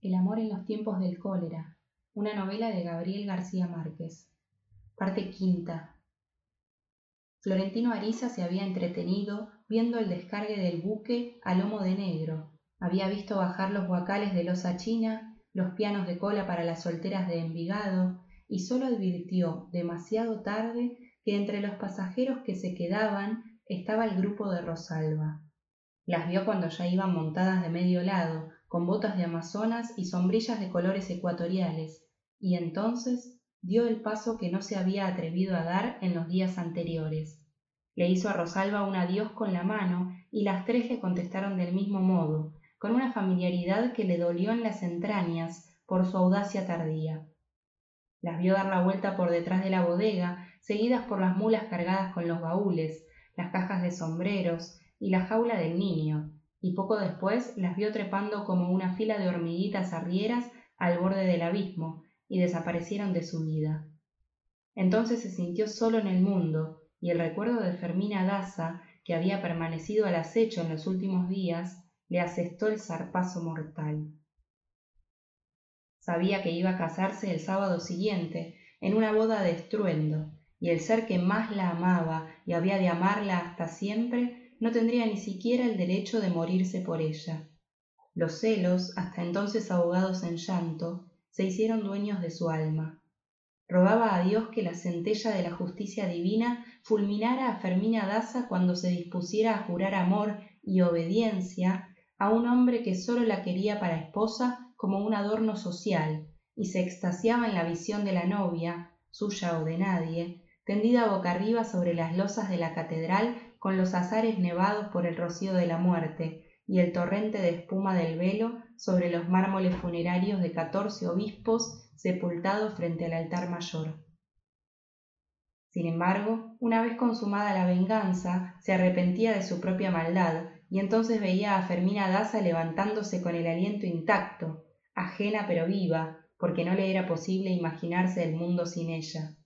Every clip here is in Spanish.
El amor en los tiempos del cólera. Una novela de Gabriel García Márquez. Parte quinta. Florentino Ariza se había entretenido viendo el descargue del buque a lomo de negro. Había visto bajar los guacales de losa china, los pianos de cola para las solteras de Envigado, y solo advirtió demasiado tarde que entre los pasajeros que se quedaban estaba el grupo de Rosalba. Las vio cuando ya iban montadas de medio lado, con botas de amazonas y sombrillas de colores ecuatoriales, y entonces dio el paso que no se había atrevido a dar en los días anteriores. Le hizo a Rosalba un adiós con la mano y las tres le contestaron del mismo modo, con una familiaridad que le dolió en las entrañas por su audacia tardía. Las vio dar la vuelta por detrás de la bodega, seguidas por las mulas cargadas con los baúles, las cajas de sombreros y la jaula del niño, y poco después las vio trepando como una fila de hormiguitas arrieras al borde del abismo y desaparecieron de su vida. Entonces se sintió solo en el mundo y el recuerdo de Fermina Daza, que había permanecido al acecho en los últimos días, le asestó el zarpazo mortal. Sabía que iba a casarse el sábado siguiente, en una boda de estruendo, y el ser que más la amaba y había de amarla hasta siempre no tendría ni siquiera el derecho de morirse por ella. Los celos, hasta entonces ahogados en llanto, se hicieron dueños de su alma. Rogaba a Dios que la centella de la justicia divina fulminara a Fermina Daza cuando se dispusiera a jurar amor y obediencia a un hombre que sólo la quería para esposa como un adorno social, y se extasiaba en la visión de la novia, suya o de nadie, tendida boca arriba sobre las losas de la catedral con los azares nevados por el rocío de la muerte y el torrente de espuma del velo sobre los mármoles funerarios de catorce obispos sepultados frente al altar mayor. Sin embargo, una vez consumada la venganza, se arrepentía de su propia maldad, y entonces veía a Fermina Daza levantándose con el aliento intacto, ajena pero viva, porque no le era posible imaginarse el mundo sin ella.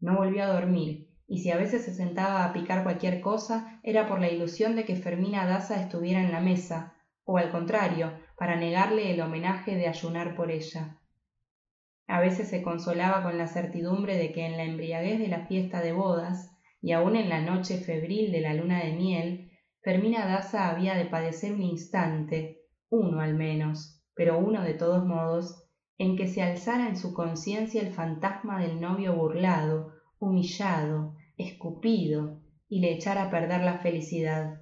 No volvió a dormir, y si a veces se sentaba a picar cualquier cosa era por la ilusión de que Fermina Daza estuviera en la mesa, o al contrario, para negarle el homenaje de ayunar por ella. A veces se consolaba con la certidumbre de que en la embriaguez de la fiesta de bodas, y aun en la noche febril de la luna de miel, Fermina Daza había de padecer un instante, uno al menos, pero uno de todos modos, en que se alzara en su conciencia el fantasma del novio burlado, humillado, escupido y le echara a perder la felicidad.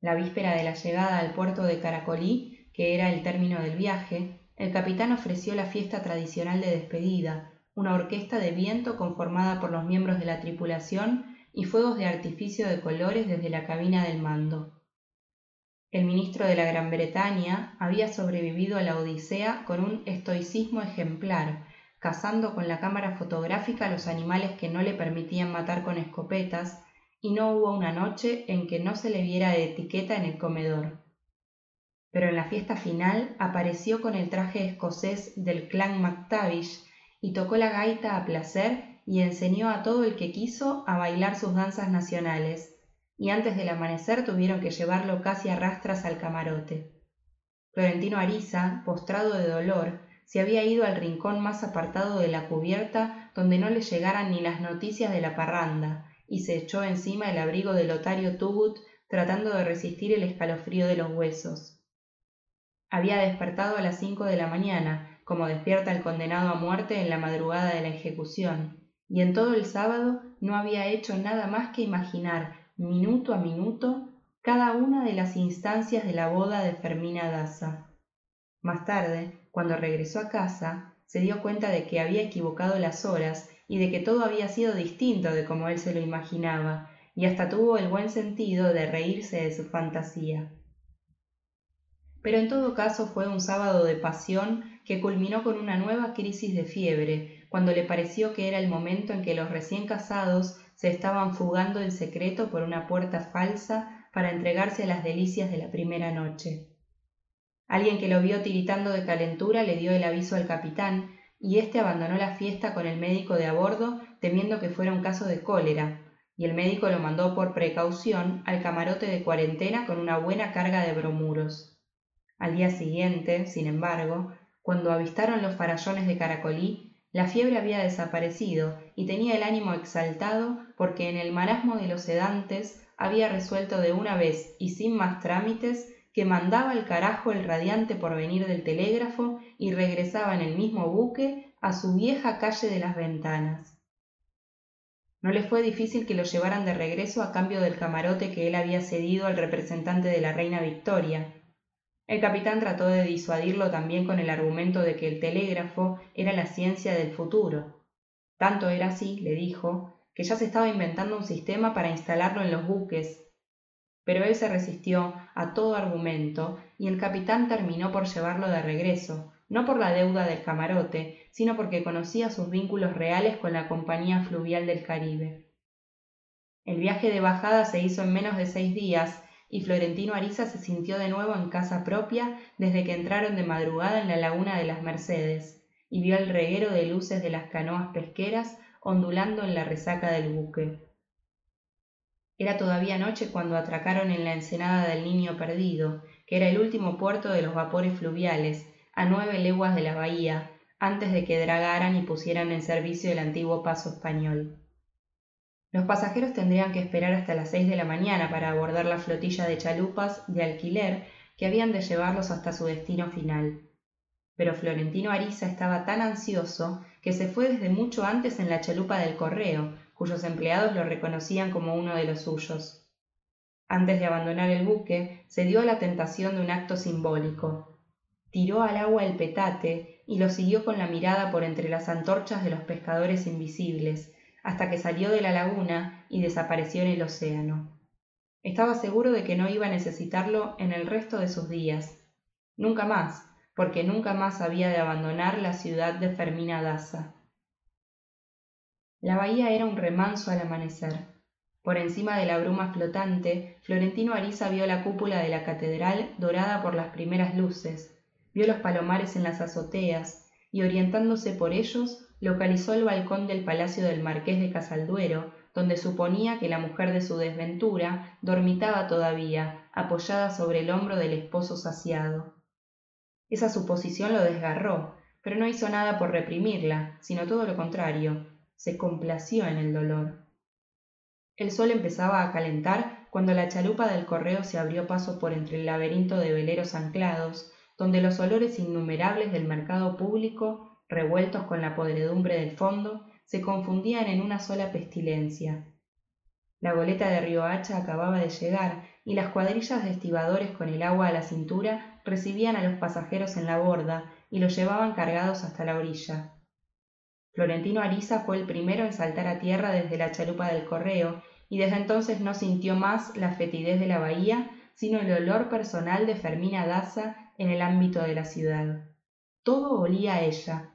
La víspera de la llegada al puerto de Caracolí, que era el término del viaje, el capitán ofreció la fiesta tradicional de despedida, una orquesta de viento conformada por los miembros de la tripulación y fuegos de artificio de colores desde la cabina del mando. El ministro de la Gran Bretaña había sobrevivido a la Odisea con un estoicismo ejemplar, cazando con la cámara fotográfica los animales que no le permitían matar con escopetas, y no hubo una noche en que no se le viera de etiqueta en el comedor. Pero en la fiesta final apareció con el traje escocés del clan MacTavish y tocó la gaita a placer y enseñó a todo el que quiso a bailar sus danzas nacionales, y antes del amanecer tuvieron que llevarlo casi a rastras al camarote. Florentino Ariza, postrado de dolor, se había ido al rincón más apartado de la cubierta donde no le llegaran ni las noticias de la parranda, y se echó encima el abrigo de Lotario Tugut tratando de resistir el escalofrío de los huesos. Había despertado a las cinco de la mañana, como despierta el condenado a muerte en la madrugada de la ejecución, y en todo el sábado no había hecho nada más que imaginar, minuto a minuto, cada una de las instancias de la boda de Fermina Daza. Más tarde, cuando regresó a casa, se dio cuenta de que había equivocado las horas y de que todo había sido distinto de como él se lo imaginaba, y hasta tuvo el buen sentido de reírse de su fantasía. Pero en todo caso fue un sábado de pasión que culminó con una nueva crisis de fiebre, cuando le pareció que era el momento en que los recién casados se estaban fugando en secreto por una puerta falsa para entregarse a las delicias de la primera noche. Alguien que lo vio tiritando de calentura le dio el aviso al capitán, y éste abandonó la fiesta con el médico de a bordo, temiendo que fuera un caso de cólera, y el médico lo mandó por precaución al camarote de cuarentena con una buena carga de bromuros. Al día siguiente, sin embargo, cuando avistaron los farallones de Caracolí, la fiebre había desaparecido y tenía el ánimo exaltado porque en el marasmo de los sedantes había resuelto de una vez y sin más trámites que mandaba el carajo el radiante porvenir del telégrafo y regresaba en el mismo buque a su vieja calle de las ventanas. No le fue difícil que lo llevaran de regreso a cambio del camarote que él había cedido al representante de la reina Victoria, el capitán trató de disuadirlo también con el argumento de que el telégrafo era la ciencia del futuro. Tanto era así, le dijo, que ya se estaba inventando un sistema para instalarlo en los buques. Pero él se resistió a todo argumento y el capitán terminó por llevarlo de regreso, no por la deuda del camarote, sino porque conocía sus vínculos reales con la Compañía Fluvial del Caribe. El viaje de bajada se hizo en menos de seis días y Florentino Ariza se sintió de nuevo en casa propia desde que entraron de madrugada en la laguna de las Mercedes y vio el reguero de luces de las canoas pesqueras ondulando en la resaca del buque. Era todavía noche cuando atracaron en la ensenada del Niño Perdido, que era el último puerto de los vapores fluviales, a nueve leguas de la bahía, antes de que dragaran y pusieran en servicio el antiguo paso español. Los pasajeros tendrían que esperar hasta las seis de la mañana para abordar la flotilla de chalupas de alquiler que habían de llevarlos hasta su destino final. Pero Florentino Ariza estaba tan ansioso que se fue desde mucho antes en la chalupa del correo, cuyos empleados lo reconocían como uno de los suyos. Antes de abandonar el buque, se dio a la tentación de un acto simbólico. Tiró al agua el petate y lo siguió con la mirada por entre las antorchas de los pescadores invisibles, hasta que salió de la laguna y desapareció en el océano. Estaba seguro de que no iba a necesitarlo en el resto de sus días. Nunca más, porque nunca más había de abandonar la ciudad de Fermina Daza. La bahía era un remanso al amanecer. Por encima de la bruma flotante, Florentino Ariza vio la cúpula de la catedral dorada por las primeras luces, vio los palomares en las azoteas, y orientándose por ellos, localizó el balcón del palacio del marqués de Casalduero, donde suponía que la mujer de su desventura dormitaba todavía, apoyada sobre el hombro del esposo saciado. Esa suposición lo desgarró, pero no hizo nada por reprimirla, sino todo lo contrario, se complació en el dolor. El sol empezaba a calentar cuando la chalupa del correo se abrió paso por entre el laberinto de veleros anclados, donde los olores innumerables del mercado público revueltos con la podredumbre del fondo, se confundían en una sola pestilencia. La goleta de Río Hacha acababa de llegar y las cuadrillas de estibadores con el agua a la cintura recibían a los pasajeros en la borda y los llevaban cargados hasta la orilla. Florentino Ariza fue el primero en saltar a tierra desde la chalupa del correo y desde entonces no sintió más la fetidez de la bahía, sino el olor personal de Fermina Daza en el ámbito de la ciudad. Todo olía a ella,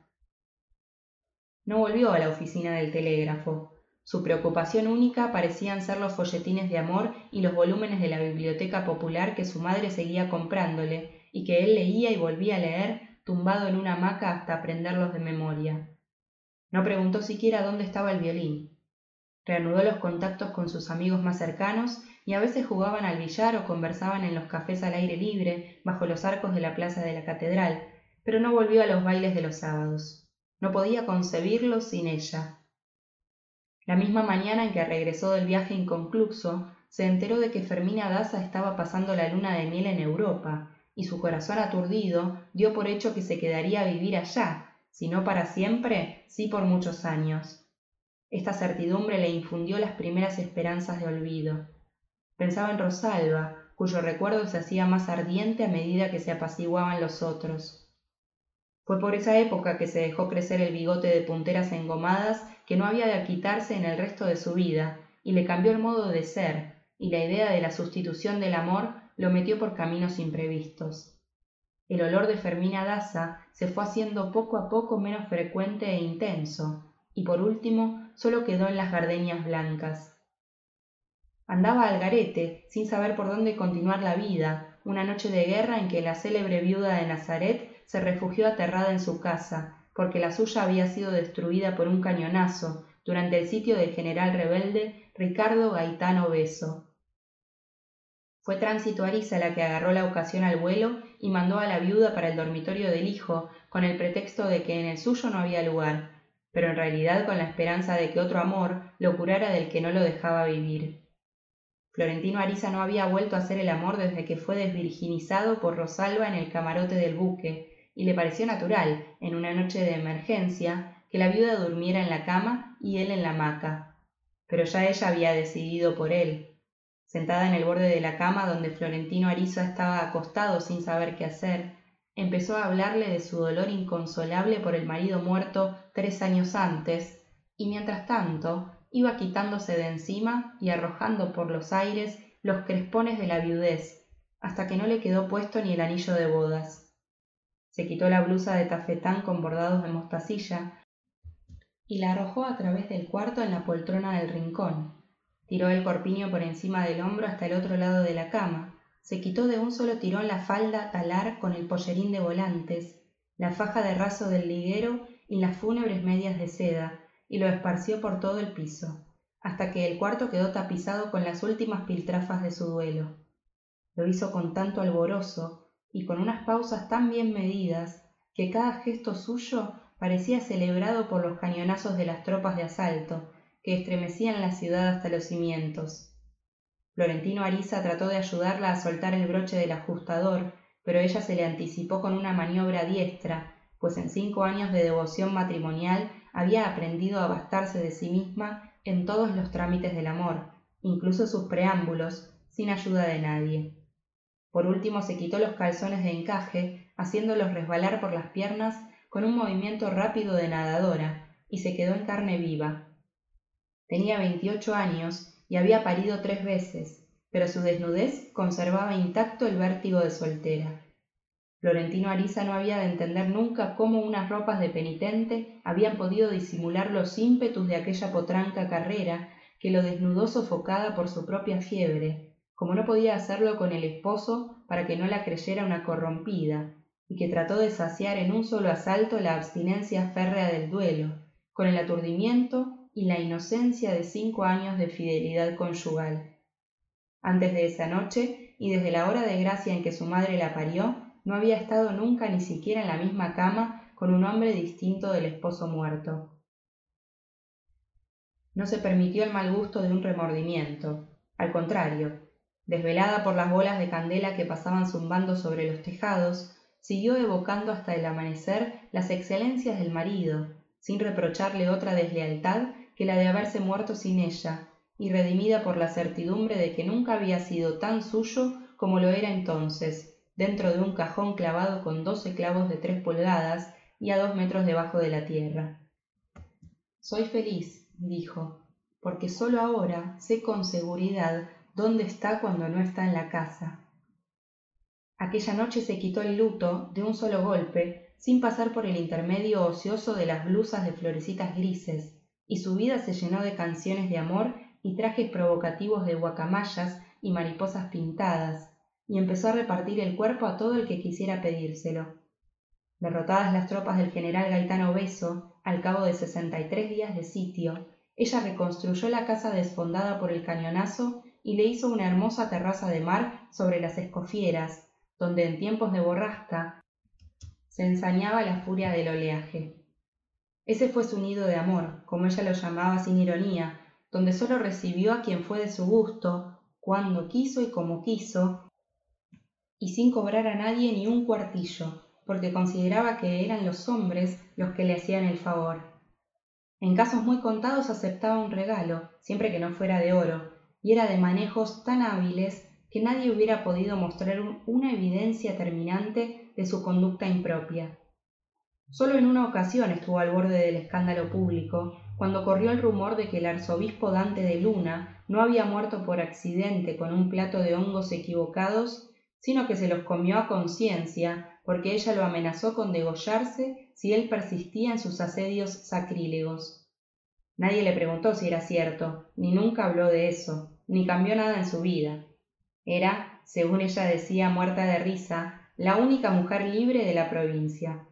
no volvió a la oficina del telégrafo. Su preocupación única parecían ser los folletines de amor y los volúmenes de la biblioteca popular que su madre seguía comprándole y que él leía y volvía a leer tumbado en una hamaca hasta aprenderlos de memoria. No preguntó siquiera dónde estaba el violín. Reanudó los contactos con sus amigos más cercanos y a veces jugaban al billar o conversaban en los cafés al aire libre bajo los arcos de la plaza de la catedral, pero no volvió a los bailes de los sábados. No podía concebirlo sin ella. La misma mañana en que regresó del viaje inconcluso, se enteró de que Fermina Daza estaba pasando la luna de miel en Europa, y su corazón aturdido dio por hecho que se quedaría a vivir allá, si no para siempre, sí por muchos años. Esta certidumbre le infundió las primeras esperanzas de olvido. Pensaba en Rosalba, cuyo recuerdo se hacía más ardiente a medida que se apaciguaban los otros. Fue por esa época que se dejó crecer el bigote de punteras engomadas que no había de quitarse en el resto de su vida, y le cambió el modo de ser, y la idea de la sustitución del amor lo metió por caminos imprevistos. El olor de Fermina Daza se fue haciendo poco a poco menos frecuente e intenso, y por último solo quedó en las gardenias blancas. Andaba al garete, sin saber por dónde continuar la vida, una noche de guerra en que la célebre viuda de Nazaret se refugió aterrada en su casa, porque la suya había sido destruida por un cañonazo durante el sitio del general rebelde Ricardo Gaitán Obeso. Fue Tránsito Arisa la que agarró la ocasión al vuelo y mandó a la viuda para el dormitorio del hijo, con el pretexto de que en el suyo no había lugar, pero en realidad con la esperanza de que otro amor lo curara del que no lo dejaba vivir. Florentino Arisa no había vuelto a hacer el amor desde que fue desvirginizado por Rosalba en el camarote del buque, y le pareció natural, en una noche de emergencia, que la viuda durmiera en la cama y él en la hamaca. Pero ya ella había decidido por él, sentada en el borde de la cama donde Florentino Ariza estaba acostado sin saber qué hacer, empezó a hablarle de su dolor inconsolable por el marido muerto tres años antes, y mientras tanto iba quitándose de encima y arrojando por los aires los crespones de la viudez, hasta que no le quedó puesto ni el anillo de bodas. Se quitó la blusa de tafetán con bordados de mostacilla y la arrojó a través del cuarto en la poltrona del rincón, Tiró el corpiño por encima del hombro hasta el otro lado de la cama. Se quitó de un solo tirón la falda talar con el pollerín de volantes, la faja de raso del liguero y las fúnebres medias de seda, y lo esparció por todo el piso, hasta que el cuarto quedó tapizado con las últimas piltrafas de su duelo. Lo hizo con tanto alborozo y con unas pausas tan bien medidas que cada gesto suyo parecía celebrado por los cañonazos de las tropas de asalto, que estremecían la ciudad hasta los cimientos. Florentino Ariza trató de ayudarla a soltar el broche del ajustador, pero ella se le anticipó con una maniobra diestra, pues en cinco años de devoción matrimonial había aprendido a bastarse de sí misma en todos los trámites del amor, incluso sus preámbulos, sin ayuda de nadie. Por último se quitó los calzones de encaje, haciéndolos resbalar por las piernas con un movimiento rápido de nadadora, y se quedó en carne viva, Tenía veintiocho años y había parido tres veces, pero su desnudez conservaba intacto el vértigo de soltera. Florentino Ariza no había de entender nunca cómo unas ropas de penitente habían podido disimular los ímpetus de aquella potranca carrera que lo desnudó sofocada por su propia fiebre, como no podía hacerlo con el esposo para que no la creyera una corrompida, y que trató de saciar en un solo asalto la abstinencia férrea del duelo, con el aturdimiento y la inocencia de cinco años de fidelidad conyugal. Antes de esa noche, y desde la hora de gracia en que su madre la parió, no había estado nunca ni siquiera en la misma cama con un hombre distinto del esposo muerto. No se permitió el mal gusto de un remordimiento. Al contrario, desvelada por las bolas de candela que pasaban zumbando sobre los tejados, siguió evocando hasta el amanecer las excelencias del marido, sin reprocharle otra deslealtad que la de haberse muerto sin ella, y redimida por la certidumbre de que nunca había sido tan suyo como lo era entonces, dentro de un cajón clavado con doce clavos de tres pulgadas y a dos metros debajo de la tierra. Soy feliz, dijo, porque sólo ahora sé con seguridad dónde está cuando no está en la casa. Aquella noche se quitó el luto de un solo golpe, sin pasar por el intermedio ocioso de las blusas de florecitas grises, y su vida se llenó de canciones de amor y trajes provocativos de guacamayas y mariposas pintadas, y empezó a repartir el cuerpo a todo el que quisiera pedírselo. Derrotadas las tropas del general Gaetano Beso, al cabo de sesenta y tres días de sitio, ella reconstruyó la casa desfondada por el cañonazo y le hizo una hermosa terraza de mar sobre las escofieras, donde en tiempos de borrasca se ensañaba la furia del oleaje. Ese fue su nido de amor, como ella lo llamaba sin ironía, donde sólo recibió a quien fue de su gusto, cuando quiso y como quiso, y sin cobrar a nadie ni un cuartillo, porque consideraba que eran los hombres los que le hacían el favor. En casos muy contados aceptaba un regalo, siempre que no fuera de oro, y era de manejos tan hábiles que nadie hubiera podido mostrar una evidencia terminante de su conducta impropia. Solo en una ocasión estuvo al borde del escándalo público, cuando corrió el rumor de que el arzobispo Dante de Luna no había muerto por accidente con un plato de hongos equivocados, sino que se los comió a conciencia, porque ella lo amenazó con degollarse si él persistía en sus asedios sacrílegos. Nadie le preguntó si era cierto, ni nunca habló de eso, ni cambió nada en su vida. Era, según ella decía muerta de risa, la única mujer libre de la provincia.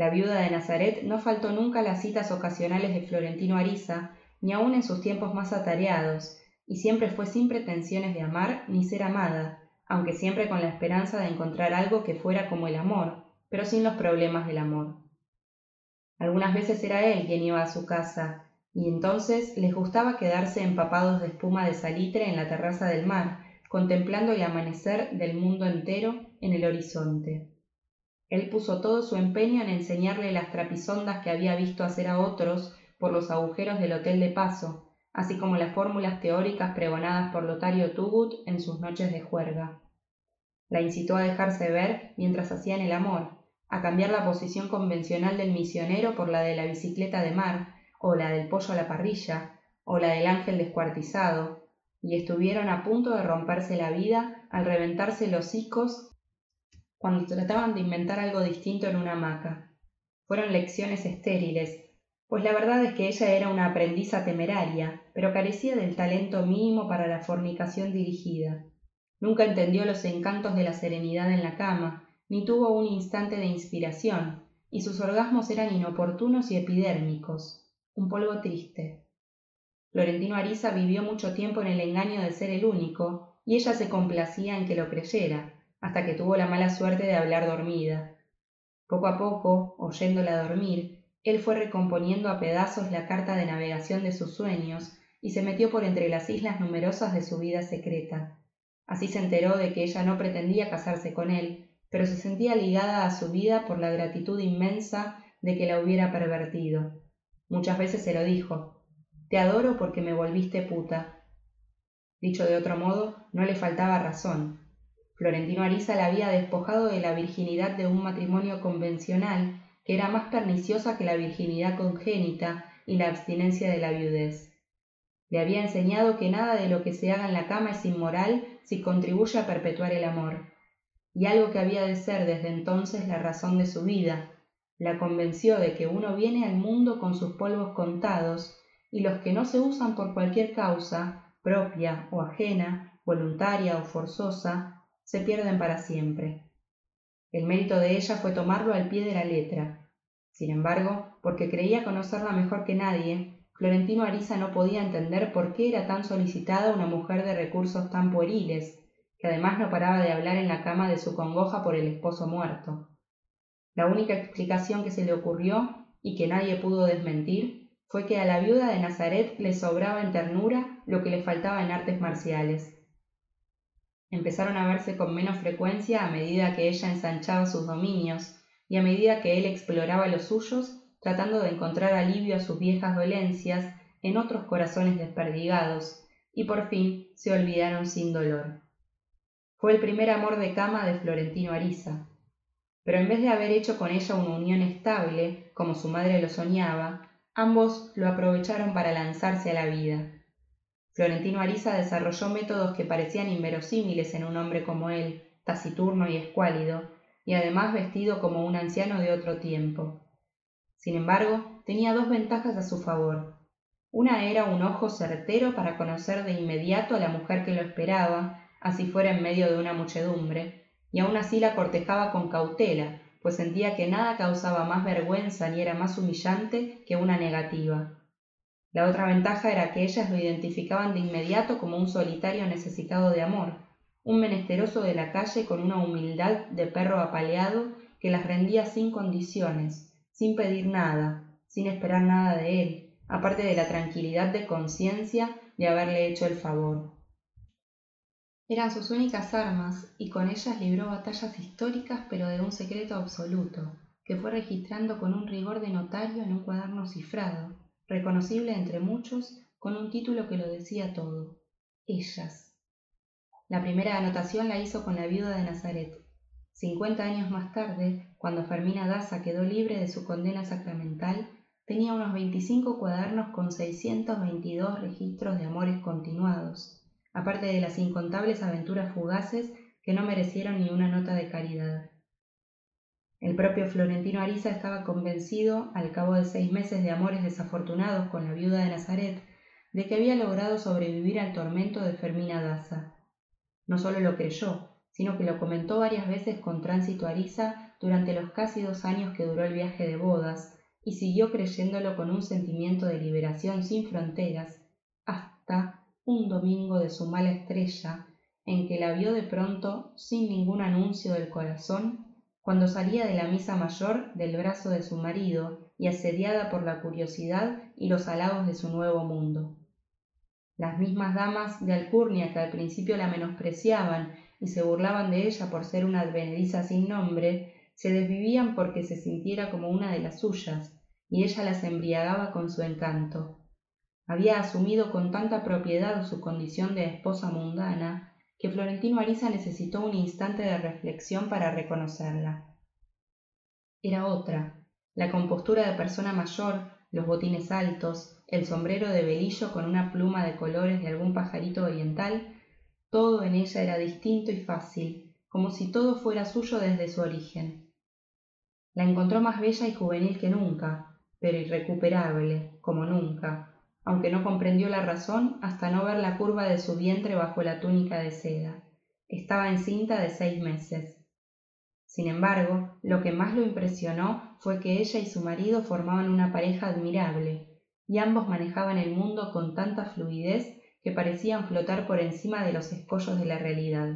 La viuda de Nazaret no faltó nunca a las citas ocasionales de Florentino Ariza, ni aun en sus tiempos más atareados, y siempre fue sin pretensiones de amar ni ser amada, aunque siempre con la esperanza de encontrar algo que fuera como el amor, pero sin los problemas del amor. Algunas veces era él quien iba a su casa, y entonces les gustaba quedarse empapados de espuma de salitre en la terraza del mar, contemplando el amanecer del mundo entero en el horizonte. Él puso todo su empeño en enseñarle las trapisondas que había visto hacer a otros por los agujeros del hotel de paso, así como las fórmulas teóricas pregonadas por Lotario Tugut en sus noches de juerga. La incitó a dejarse ver mientras hacían el amor, a cambiar la posición convencional del misionero por la de la bicicleta de mar, o la del pollo a la parrilla, o la del ángel descuartizado, y estuvieron a punto de romperse la vida al reventarse los hocicos cuando trataban de inventar algo distinto en una hamaca. Fueron lecciones estériles, pues la verdad es que ella era una aprendiza temeraria, pero carecía del talento mínimo para la fornicación dirigida. Nunca entendió los encantos de la serenidad en la cama, ni tuvo un instante de inspiración, y sus orgasmos eran inoportunos y epidérmicos, un polvo triste. Florentino Ariza vivió mucho tiempo en el engaño de ser el único, y ella se complacía en que lo creyera, hasta que tuvo la mala suerte de hablar dormida. Poco a poco, oyéndola dormir, él fue recomponiendo a pedazos la carta de navegación de sus sueños y se metió por entre las islas numerosas de su vida secreta. Así se enteró de que ella no pretendía casarse con él, pero se sentía ligada a su vida por la gratitud inmensa de que la hubiera pervertido. Muchas veces se lo dijo Te adoro porque me volviste puta. Dicho de otro modo, no le faltaba razón. Florentino Ariza la había despojado de la virginidad de un matrimonio convencional que era más perniciosa que la virginidad congénita y la abstinencia de la viudez. Le había enseñado que nada de lo que se haga en la cama es inmoral si contribuye a perpetuar el amor, y algo que había de ser desde entonces la razón de su vida, la convenció de que uno viene al mundo con sus polvos contados, y los que no se usan por cualquier causa, propia o ajena, voluntaria o forzosa, se pierden para siempre. El mérito de ella fue tomarlo al pie de la letra. Sin embargo, porque creía conocerla mejor que nadie, Florentino Ariza no podía entender por qué era tan solicitada una mujer de recursos tan pueriles, que además no paraba de hablar en la cama de su congoja por el esposo muerto. La única explicación que se le ocurrió, y que nadie pudo desmentir, fue que a la viuda de Nazaret le sobraba en ternura lo que le faltaba en artes marciales, empezaron a verse con menos frecuencia a medida que ella ensanchaba sus dominios y a medida que él exploraba los suyos, tratando de encontrar alivio a sus viejas dolencias en otros corazones desperdigados, y por fin se olvidaron sin dolor. Fue el primer amor de cama de Florentino Ariza, pero en vez de haber hecho con ella una unión estable, como su madre lo soñaba, ambos lo aprovecharon para lanzarse a la vida. Florentino Ariza desarrolló métodos que parecían inverosímiles en un hombre como él, taciturno y escuálido, y además vestido como un anciano de otro tiempo. Sin embargo, tenía dos ventajas a su favor. Una era un ojo certero para conocer de inmediato a la mujer que lo esperaba, así fuera en medio de una muchedumbre, y aún así la cortejaba con cautela, pues sentía que nada causaba más vergüenza ni era más humillante que una negativa. La otra ventaja era que ellas lo identificaban de inmediato como un solitario necesitado de amor, un menesteroso de la calle con una humildad de perro apaleado que las rendía sin condiciones, sin pedir nada, sin esperar nada de él, aparte de la tranquilidad de conciencia de haberle hecho el favor. Eran sus únicas armas y con ellas libró batallas históricas pero de un secreto absoluto, que fue registrando con un rigor de notario en un cuaderno cifrado, reconocible entre muchos, con un título que lo decía todo. Ellas. La primera anotación la hizo con la viuda de Nazaret. Cincuenta años más tarde, cuando Fermina Daza quedó libre de su condena sacramental, tenía unos veinticinco cuadernos con 622 registros de amores continuados, aparte de las incontables aventuras fugaces que no merecieron ni una nota de caridad. El propio Florentino Ariza estaba convencido, al cabo de seis meses de amores desafortunados con la viuda de Nazaret, de que había logrado sobrevivir al tormento de Fermina Daza. No solo lo creyó, sino que lo comentó varias veces con Tránsito Ariza durante los casi dos años que duró el viaje de bodas, y siguió creyéndolo con un sentimiento de liberación sin fronteras, hasta un domingo de su mala estrella, en que la vio de pronto sin ningún anuncio del corazón, cuando salía de la misa mayor del brazo de su marido y asediada por la curiosidad y los halagos de su nuevo mundo. Las mismas damas de Alcurnia que al principio la menospreciaban y se burlaban de ella por ser una advenediza sin nombre, se desvivían porque se sintiera como una de las suyas, y ella las embriagaba con su encanto. Había asumido con tanta propiedad su condición de esposa mundana que Florentino Ariza necesitó un instante de reflexión para reconocerla. Era otra, la compostura de persona mayor, los botines altos, el sombrero de velillo con una pluma de colores de algún pajarito oriental, todo en ella era distinto y fácil, como si todo fuera suyo desde su origen. La encontró más bella y juvenil que nunca, pero irrecuperable, como nunca, aunque no comprendió la razón hasta no ver la curva de su vientre bajo la túnica de seda. Estaba encinta de seis meses. Sin embargo, lo que más lo impresionó fue que ella y su marido formaban una pareja admirable, y ambos manejaban el mundo con tanta fluidez que parecían flotar por encima de los escollos de la realidad.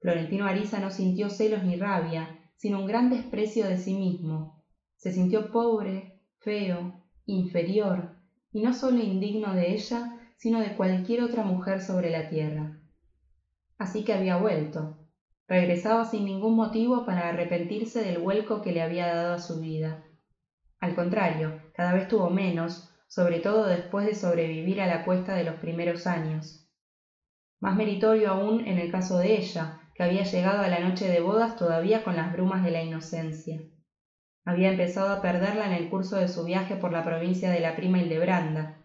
Florentino Ariza no sintió celos ni rabia, sino un gran desprecio de sí mismo. Se sintió pobre, feo, inferior, y no solo indigno de ella, sino de cualquier otra mujer sobre la tierra. Así que había vuelto. Regresaba sin ningún motivo para arrepentirse del vuelco que le había dado a su vida. Al contrario, cada vez tuvo menos, sobre todo después de sobrevivir a la cuesta de los primeros años. Más meritorio aún en el caso de ella, que había llegado a la noche de bodas todavía con las brumas de la inocencia. Había empezado a perderla en el curso de su viaje por la provincia de la prima Hildebranda.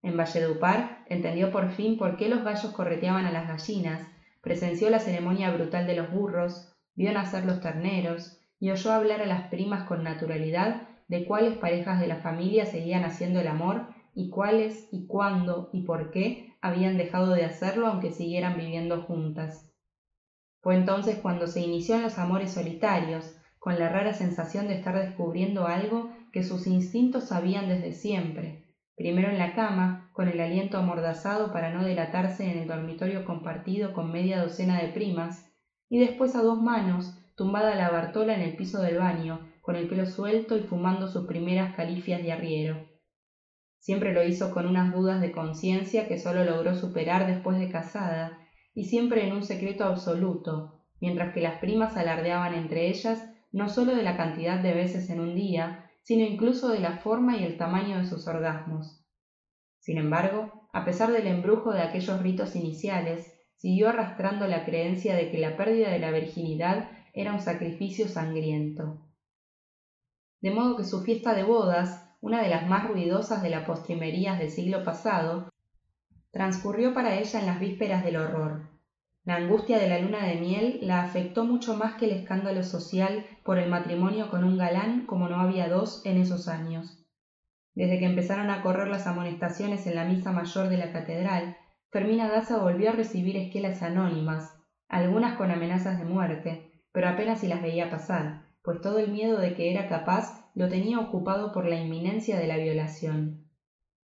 En Valledupar entendió por fin por qué los gallos correteaban a las gallinas, presenció la ceremonia brutal de los burros, vio nacer los terneros y oyó hablar a las primas con naturalidad de cuáles parejas de la familia seguían haciendo el amor y cuáles y cuándo y por qué habían dejado de hacerlo aunque siguieran viviendo juntas. Fue entonces cuando se inició en los amores solitarios, con la rara sensación de estar descubriendo algo que sus instintos sabían desde siempre, primero en la cama, con el aliento amordazado para no delatarse en el dormitorio compartido con media docena de primas, y después a dos manos, tumbada la Bartola en el piso del baño, con el pelo suelto y fumando sus primeras califias de arriero. Siempre lo hizo con unas dudas de conciencia que sólo logró superar después de casada, y siempre en un secreto absoluto, mientras que las primas alardeaban entre ellas no sólo de la cantidad de veces en un día, sino incluso de la forma y el tamaño de sus orgasmos. Sin embargo, a pesar del embrujo de aquellos ritos iniciales, siguió arrastrando la creencia de que la pérdida de la virginidad era un sacrificio sangriento. De modo que su fiesta de bodas, una de las más ruidosas de las postrimerías del siglo pasado, transcurrió para ella en las vísperas del horror. La angustia de la luna de miel la afectó mucho más que el escándalo social por el matrimonio con un galán como no había dos en esos años. Desde que empezaron a correr las amonestaciones en la misa mayor de la catedral, Fermina Daza volvió a recibir esquelas anónimas, algunas con amenazas de muerte, pero apenas si las veía pasar, pues todo el miedo de que era capaz lo tenía ocupado por la inminencia de la violación.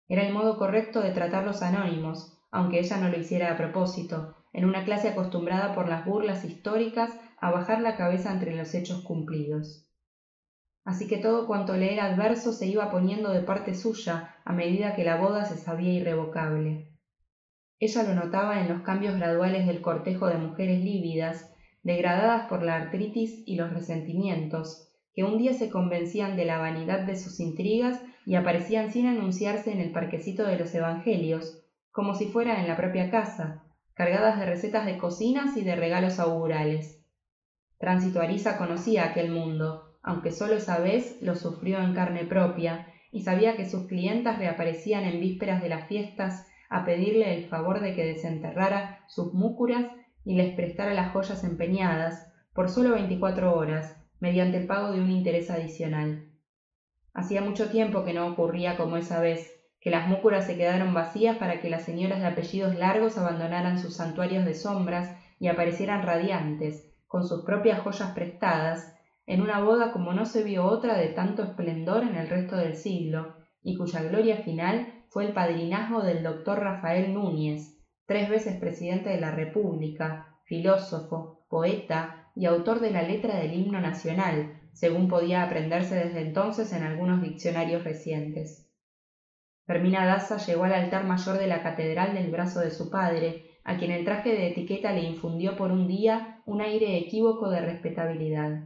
Era el modo correcto de tratar los anónimos, aunque ella no lo hiciera a propósito, en una clase acostumbrada por las burlas históricas a bajar la cabeza entre los hechos cumplidos. Así que todo cuanto le era adverso se iba poniendo de parte suya a medida que la boda se sabía irrevocable. Ella lo notaba en los cambios graduales del cortejo de mujeres lívidas, degradadas por la artritis y los resentimientos, que un día se convencían de la vanidad de sus intrigas y aparecían sin anunciarse en el parquecito de los Evangelios, como si fuera en la propia casa, cargadas de recetas de cocinas y de regalos augurales. Tránsito Arisa conocía aquel mundo, aunque solo esa vez lo sufrió en carne propia, y sabía que sus clientas reaparecían en vísperas de las fiestas a pedirle el favor de que desenterrara sus múcuras y les prestara las joyas empeñadas por solo veinticuatro horas, mediante el pago de un interés adicional. Hacía mucho tiempo que no ocurría como esa vez, que las múcuras se quedaron vacías para que las señoras de apellidos largos abandonaran sus santuarios de sombras y aparecieran radiantes, con sus propias joyas prestadas, en una boda como no se vio otra de tanto esplendor en el resto del siglo, y cuya gloria final fue el padrinazgo del doctor Rafael Núñez, tres veces presidente de la República, filósofo, poeta y autor de la letra del himno nacional, según podía aprenderse desde entonces en algunos diccionarios recientes. Fermina Daza llegó al altar mayor de la catedral del brazo de su padre, a quien el traje de etiqueta le infundió por un día un aire equívoco de respetabilidad.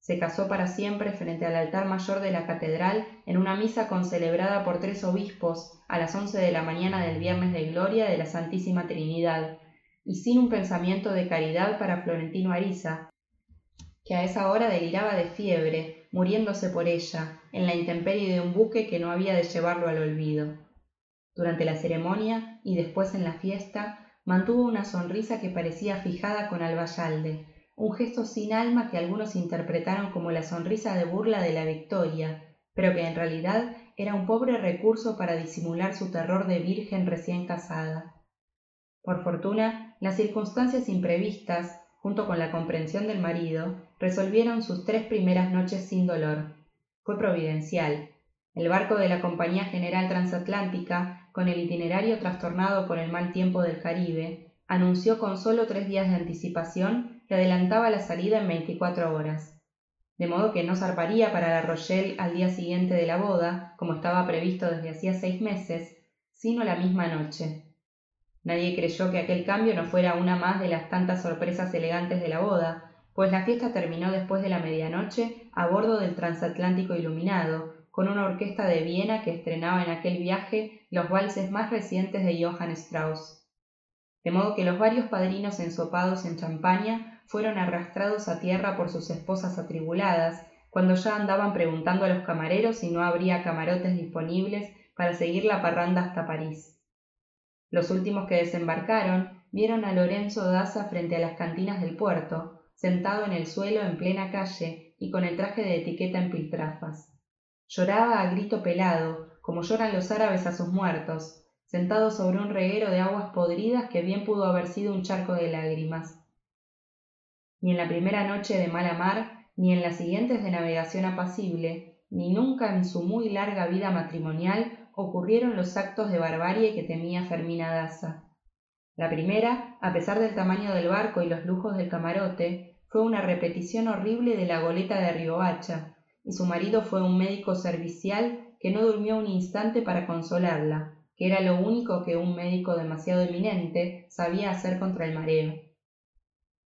Se casó para siempre frente al altar mayor de la catedral en una misa concelebrada por tres obispos a las once de la mañana del viernes de gloria de la Santísima Trinidad, y sin un pensamiento de caridad para Florentino Ariza, que a esa hora deliraba de fiebre, muriéndose por ella, en la intemperie de un buque que no había de llevarlo al olvido. Durante la ceremonia y después en la fiesta, mantuvo una sonrisa que parecía fijada con Albayalde, un gesto sin alma que algunos interpretaron como la sonrisa de burla de la victoria, pero que en realidad era un pobre recurso para disimular su terror de virgen recién casada. Por fortuna, las circunstancias imprevistas, junto con la comprensión del marido, resolvieron sus tres primeras noches sin dolor. Fue providencial. El barco de la Compañía General Transatlántica, con el itinerario trastornado por el mal tiempo del Caribe, anunció con solo tres días de anticipación que adelantaba la salida en veinticuatro horas, de modo que no zarparía para la Rochelle al día siguiente de la boda, como estaba previsto desde hacía seis meses, sino la misma noche. Nadie creyó que aquel cambio no fuera una más de las tantas sorpresas elegantes de la boda, pues la fiesta terminó después de la medianoche a bordo del transatlántico iluminado, con una orquesta de Viena que estrenaba en aquel viaje los valses más recientes de Johann Strauss. De modo que los varios padrinos ensopados en champaña fueron arrastrados a tierra por sus esposas atribuladas, cuando ya andaban preguntando a los camareros si no habría camarotes disponibles para seguir la parranda hasta París. Los últimos que desembarcaron vieron a Lorenzo Daza frente a las cantinas del puerto, sentado en el suelo en plena calle y con el traje de etiqueta en piltrafas. Lloraba a grito pelado, como lloran los árabes a sus muertos, sentado sobre un reguero de aguas podridas que bien pudo haber sido un charco de lágrimas ni en la primera noche de mala mar, ni en las siguientes de navegación apacible, ni nunca en su muy larga vida matrimonial ocurrieron los actos de barbarie que temía Fermina Daza. La primera, a pesar del tamaño del barco y los lujos del camarote, fue una repetición horrible de la goleta de Riohacha, y su marido fue un médico servicial que no durmió un instante para consolarla, que era lo único que un médico demasiado eminente sabía hacer contra el mareo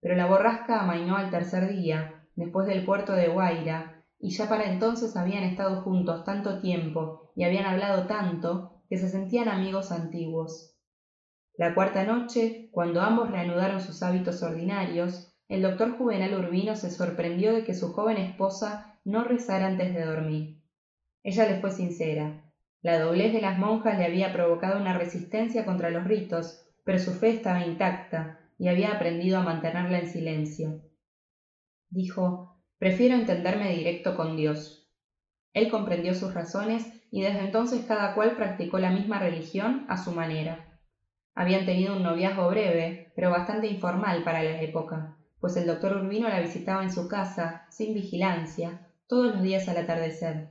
pero la borrasca amainó al tercer día, después del puerto de Guaira, y ya para entonces habían estado juntos tanto tiempo y habían hablado tanto que se sentían amigos antiguos. La cuarta noche, cuando ambos reanudaron sus hábitos ordinarios, el doctor Juvenal Urbino se sorprendió de que su joven esposa no rezara antes de dormir. Ella le fue sincera. La doblez de las monjas le había provocado una resistencia contra los ritos, pero su fe estaba intacta, y había aprendido a mantenerla en silencio. Dijo, prefiero entenderme directo con Dios. Él comprendió sus razones y desde entonces cada cual practicó la misma religión a su manera. Habían tenido un noviazgo breve, pero bastante informal para la época, pues el doctor Urbino la visitaba en su casa, sin vigilancia, todos los días al atardecer.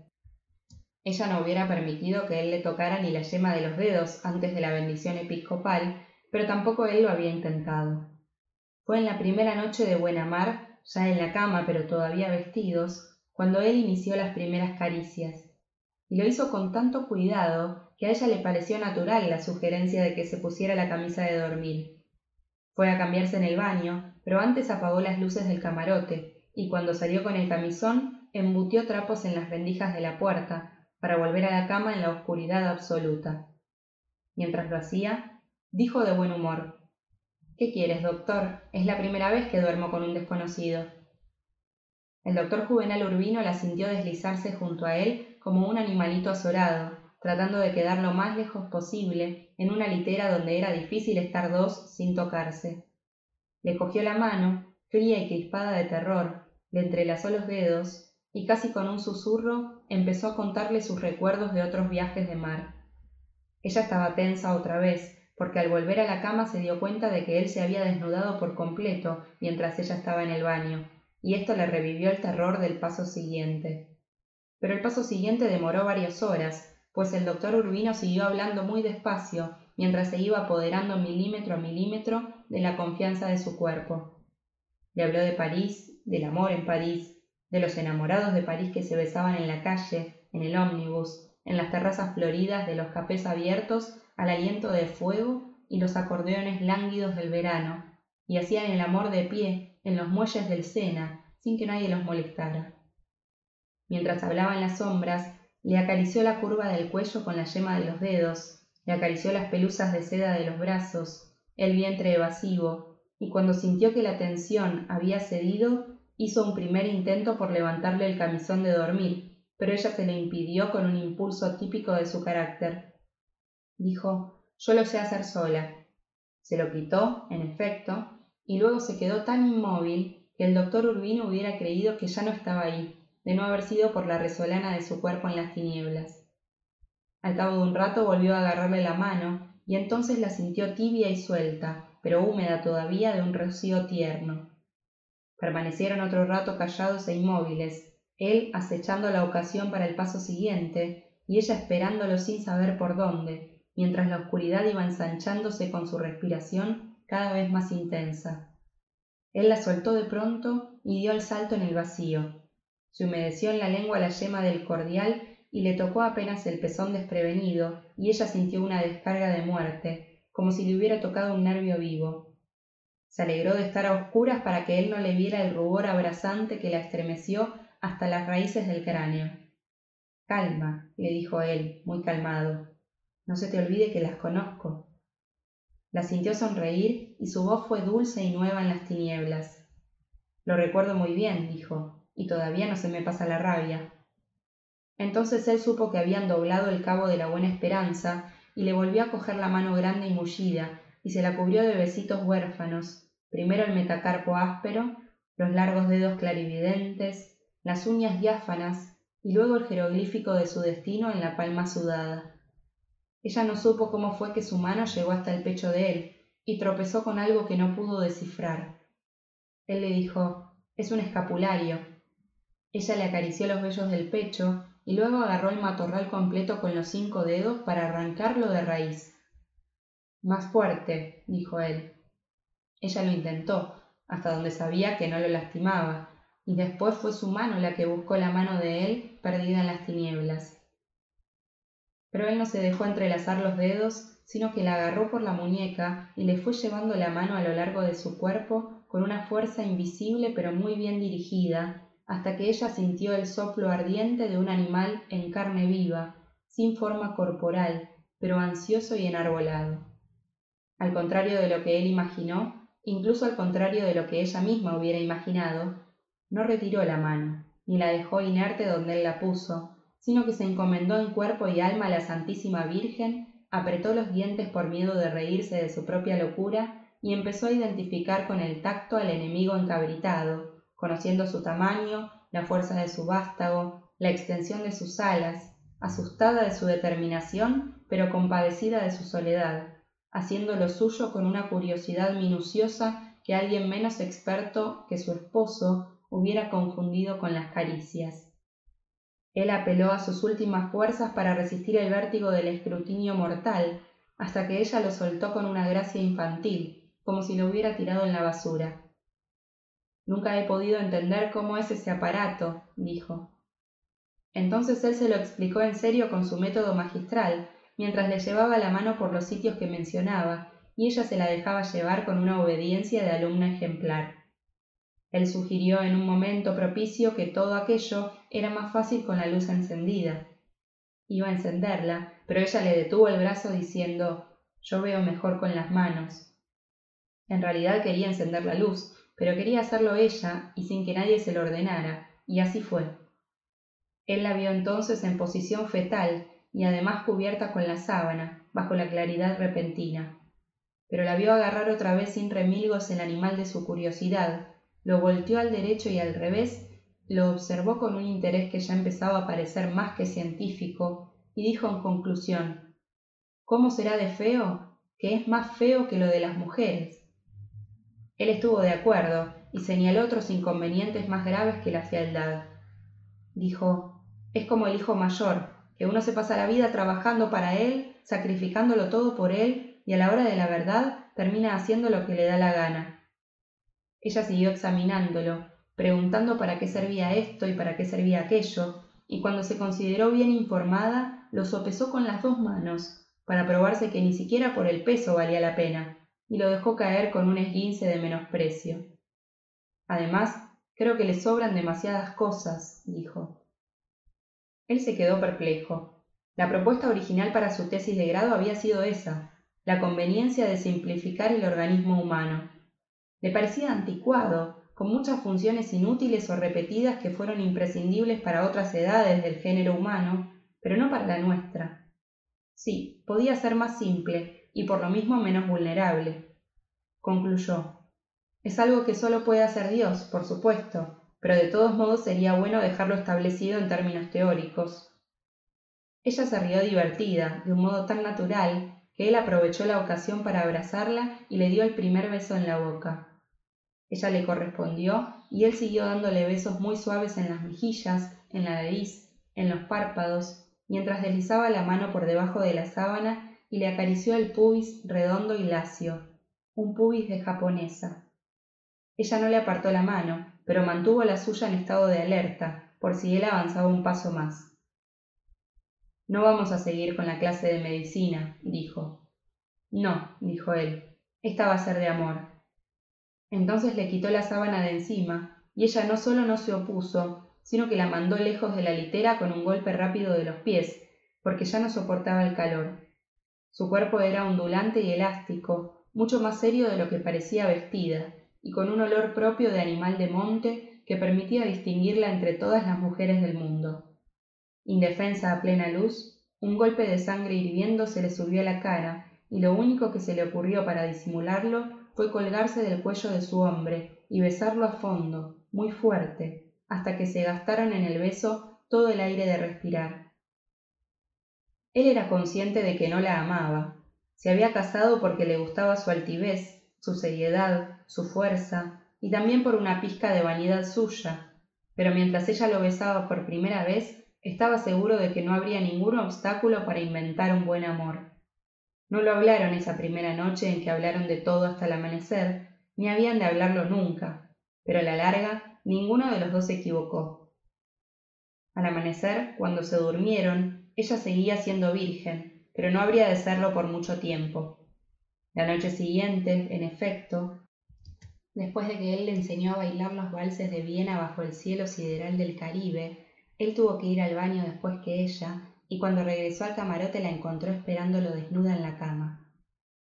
Ella no hubiera permitido que él le tocara ni la yema de los dedos antes de la bendición episcopal, pero tampoco él lo había intentado. Fue en la primera noche de buena mar, ya en la cama pero todavía vestidos, cuando él inició las primeras caricias, y lo hizo con tanto cuidado que a ella le pareció natural la sugerencia de que se pusiera la camisa de dormir. Fue a cambiarse en el baño, pero antes apagó las luces del camarote, y cuando salió con el camisón, embutió trapos en las rendijas de la puerta, para volver a la cama en la oscuridad absoluta. Mientras lo hacía, dijo de buen humor. ¿Qué quieres, doctor? Es la primera vez que duermo con un desconocido. El doctor Juvenal Urbino la sintió deslizarse junto a él como un animalito azorado, tratando de quedar lo más lejos posible en una litera donde era difícil estar dos sin tocarse. Le cogió la mano, fría y crispada de terror, le entrelazó los dedos y casi con un susurro empezó a contarle sus recuerdos de otros viajes de mar. Ella estaba tensa otra vez, porque al volver a la cama se dio cuenta de que él se había desnudado por completo mientras ella estaba en el baño, y esto le revivió el terror del paso siguiente. Pero el paso siguiente demoró varias horas, pues el doctor Urbino siguió hablando muy despacio mientras se iba apoderando milímetro a milímetro de la confianza de su cuerpo. Le habló de París, del amor en París, de los enamorados de París que se besaban en la calle, en el ómnibus, en las terrazas floridas de los cafés abiertos al aliento de fuego y los acordeones lánguidos del verano, y hacían el amor de pie en los muelles del Sena, sin que nadie los molestara. Mientras hablaba en las sombras, le acarició la curva del cuello con la yema de los dedos, le acarició las pelusas de seda de los brazos, el vientre evasivo, y cuando sintió que la tensión había cedido, hizo un primer intento por levantarle el camisón de dormir, pero ella se lo impidió con un impulso típico de su carácter. Dijo, yo lo sé hacer sola. Se lo quitó, en efecto, y luego se quedó tan inmóvil que el doctor Urbino hubiera creído que ya no estaba ahí, de no haber sido por la resolana de su cuerpo en las tinieblas. Al cabo de un rato volvió a agarrarle la mano, y entonces la sintió tibia y suelta, pero húmeda todavía de un rocío tierno. Permanecieron otro rato callados e inmóviles, él acechando la ocasión para el paso siguiente, y ella esperándolo sin saber por dónde, mientras la oscuridad iba ensanchándose con su respiración cada vez más intensa. Él la soltó de pronto y dio el salto en el vacío. Se humedeció en la lengua la yema del cordial y le tocó apenas el pezón desprevenido, y ella sintió una descarga de muerte, como si le hubiera tocado un nervio vivo. Se alegró de estar a oscuras para que él no le viera el rubor abrasante que la estremeció hasta las raíces del cráneo. Calma, le dijo él, muy calmado. No se te olvide que las conozco. La sintió sonreír y su voz fue dulce y nueva en las tinieblas. Lo recuerdo muy bien, dijo, y todavía no se me pasa la rabia. Entonces él supo que habían doblado el cabo de la buena esperanza y le volvió a coger la mano grande y mullida y se la cubrió de besitos huérfanos, primero el metacarpo áspero, los largos dedos clarividentes, las uñas diáfanas y luego el jeroglífico de su destino en la palma sudada. Ella no supo cómo fue que su mano llegó hasta el pecho de él y tropezó con algo que no pudo descifrar. Él le dijo Es un escapulario. Ella le acarició los vellos del pecho y luego agarró el matorral completo con los cinco dedos para arrancarlo de raíz. Más fuerte, dijo él. Ella lo intentó, hasta donde sabía que no lo lastimaba, y después fue su mano la que buscó la mano de él perdida en las tinieblas. Pero él no se dejó entrelazar los dedos, sino que la agarró por la muñeca y le fue llevando la mano a lo largo de su cuerpo con una fuerza invisible pero muy bien dirigida, hasta que ella sintió el soplo ardiente de un animal en carne viva, sin forma corporal, pero ansioso y enarbolado. Al contrario de lo que él imaginó, incluso al contrario de lo que ella misma hubiera imaginado, no retiró la mano, ni la dejó inerte donde él la puso, sino que se encomendó en cuerpo y alma a la Santísima Virgen, apretó los dientes por miedo de reírse de su propia locura y empezó a identificar con el tacto al enemigo encabritado, conociendo su tamaño, la fuerza de su vástago, la extensión de sus alas, asustada de su determinación, pero compadecida de su soledad, haciendo lo suyo con una curiosidad minuciosa que alguien menos experto que su esposo hubiera confundido con las caricias. Él apeló a sus últimas fuerzas para resistir el vértigo del escrutinio mortal, hasta que ella lo soltó con una gracia infantil, como si lo hubiera tirado en la basura. Nunca he podido entender cómo es ese aparato, dijo. Entonces él se lo explicó en serio con su método magistral, mientras le llevaba la mano por los sitios que mencionaba, y ella se la dejaba llevar con una obediencia de alumna ejemplar. Él sugirió en un momento propicio que todo aquello era más fácil con la luz encendida. Iba a encenderla, pero ella le detuvo el brazo diciendo Yo veo mejor con las manos. En realidad quería encender la luz, pero quería hacerlo ella y sin que nadie se lo ordenara, y así fue. Él la vio entonces en posición fetal y además cubierta con la sábana, bajo la claridad repentina. Pero la vio agarrar otra vez sin remilgos el animal de su curiosidad, lo volteó al derecho y al revés, lo observó con un interés que ya empezaba a parecer más que científico, y dijo en conclusión ¿Cómo será de feo? que es más feo que lo de las mujeres. Él estuvo de acuerdo y señaló otros inconvenientes más graves que la fealdad. Dijo, es como el hijo mayor, que uno se pasa la vida trabajando para él, sacrificándolo todo por él, y a la hora de la verdad termina haciendo lo que le da la gana. Ella siguió examinándolo, preguntando para qué servía esto y para qué servía aquello, y cuando se consideró bien informada, lo sopesó con las dos manos, para probarse que ni siquiera por el peso valía la pena, y lo dejó caer con un esguince de menosprecio. Además, creo que le sobran demasiadas cosas, dijo. Él se quedó perplejo. La propuesta original para su tesis de grado había sido esa, la conveniencia de simplificar el organismo humano. Le parecía anticuado, con muchas funciones inútiles o repetidas que fueron imprescindibles para otras edades del género humano, pero no para la nuestra. Sí, podía ser más simple y por lo mismo menos vulnerable. Concluyó. Es algo que solo puede hacer Dios, por supuesto, pero de todos modos sería bueno dejarlo establecido en términos teóricos. Ella se rió divertida, de un modo tan natural, que él aprovechó la ocasión para abrazarla y le dio el primer beso en la boca. Ella le correspondió y él siguió dándole besos muy suaves en las mejillas, en la nariz, en los párpados, mientras deslizaba la mano por debajo de la sábana y le acarició el pubis redondo y lacio, un pubis de japonesa. Ella no le apartó la mano, pero mantuvo la suya en estado de alerta, por si él avanzaba un paso más. No vamos a seguir con la clase de medicina, dijo. No, dijo él. Esta va a ser de amor. Entonces le quitó la sábana de encima, y ella no solo no se opuso, sino que la mandó lejos de la litera con un golpe rápido de los pies, porque ya no soportaba el calor. Su cuerpo era ondulante y elástico, mucho más serio de lo que parecía vestida, y con un olor propio de animal de monte que permitía distinguirla entre todas las mujeres del mundo. Indefensa a plena luz, un golpe de sangre hirviendo se le subió a la cara, y lo único que se le ocurrió para disimularlo fue colgarse del cuello de su hombre y besarlo a fondo, muy fuerte, hasta que se gastaron en el beso todo el aire de respirar. Él era consciente de que no la amaba. Se había casado porque le gustaba su altivez, su seriedad, su fuerza, y también por una pizca de vanidad suya, pero mientras ella lo besaba por primera vez, estaba seguro de que no habría ningún obstáculo para inventar un buen amor. No lo hablaron esa primera noche en que hablaron de todo hasta el amanecer, ni habían de hablarlo nunca, pero a la larga ninguno de los dos se equivocó. Al amanecer, cuando se durmieron, ella seguía siendo virgen, pero no habría de serlo por mucho tiempo. La noche siguiente, en efecto, después de que él le enseñó a bailar los valses de Viena bajo el cielo sideral del Caribe, él tuvo que ir al baño después que ella, y cuando regresó al camarote la encontró esperándolo desnuda en la cama.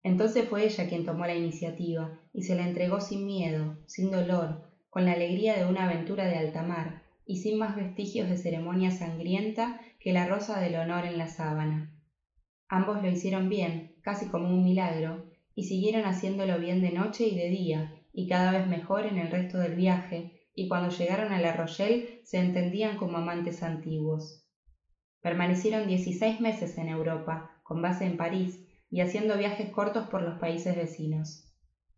Entonces fue ella quien tomó la iniciativa y se la entregó sin miedo, sin dolor, con la alegría de una aventura de alta mar y sin más vestigios de ceremonia sangrienta que la rosa del honor en la sábana. Ambos lo hicieron bien, casi como un milagro, y siguieron haciéndolo bien de noche y de día, y cada vez mejor en el resto del viaje, y cuando llegaron a la Rochelle se entendían como amantes antiguos. Permanecieron 16 meses en Europa, con base en París, y haciendo viajes cortos por los países vecinos.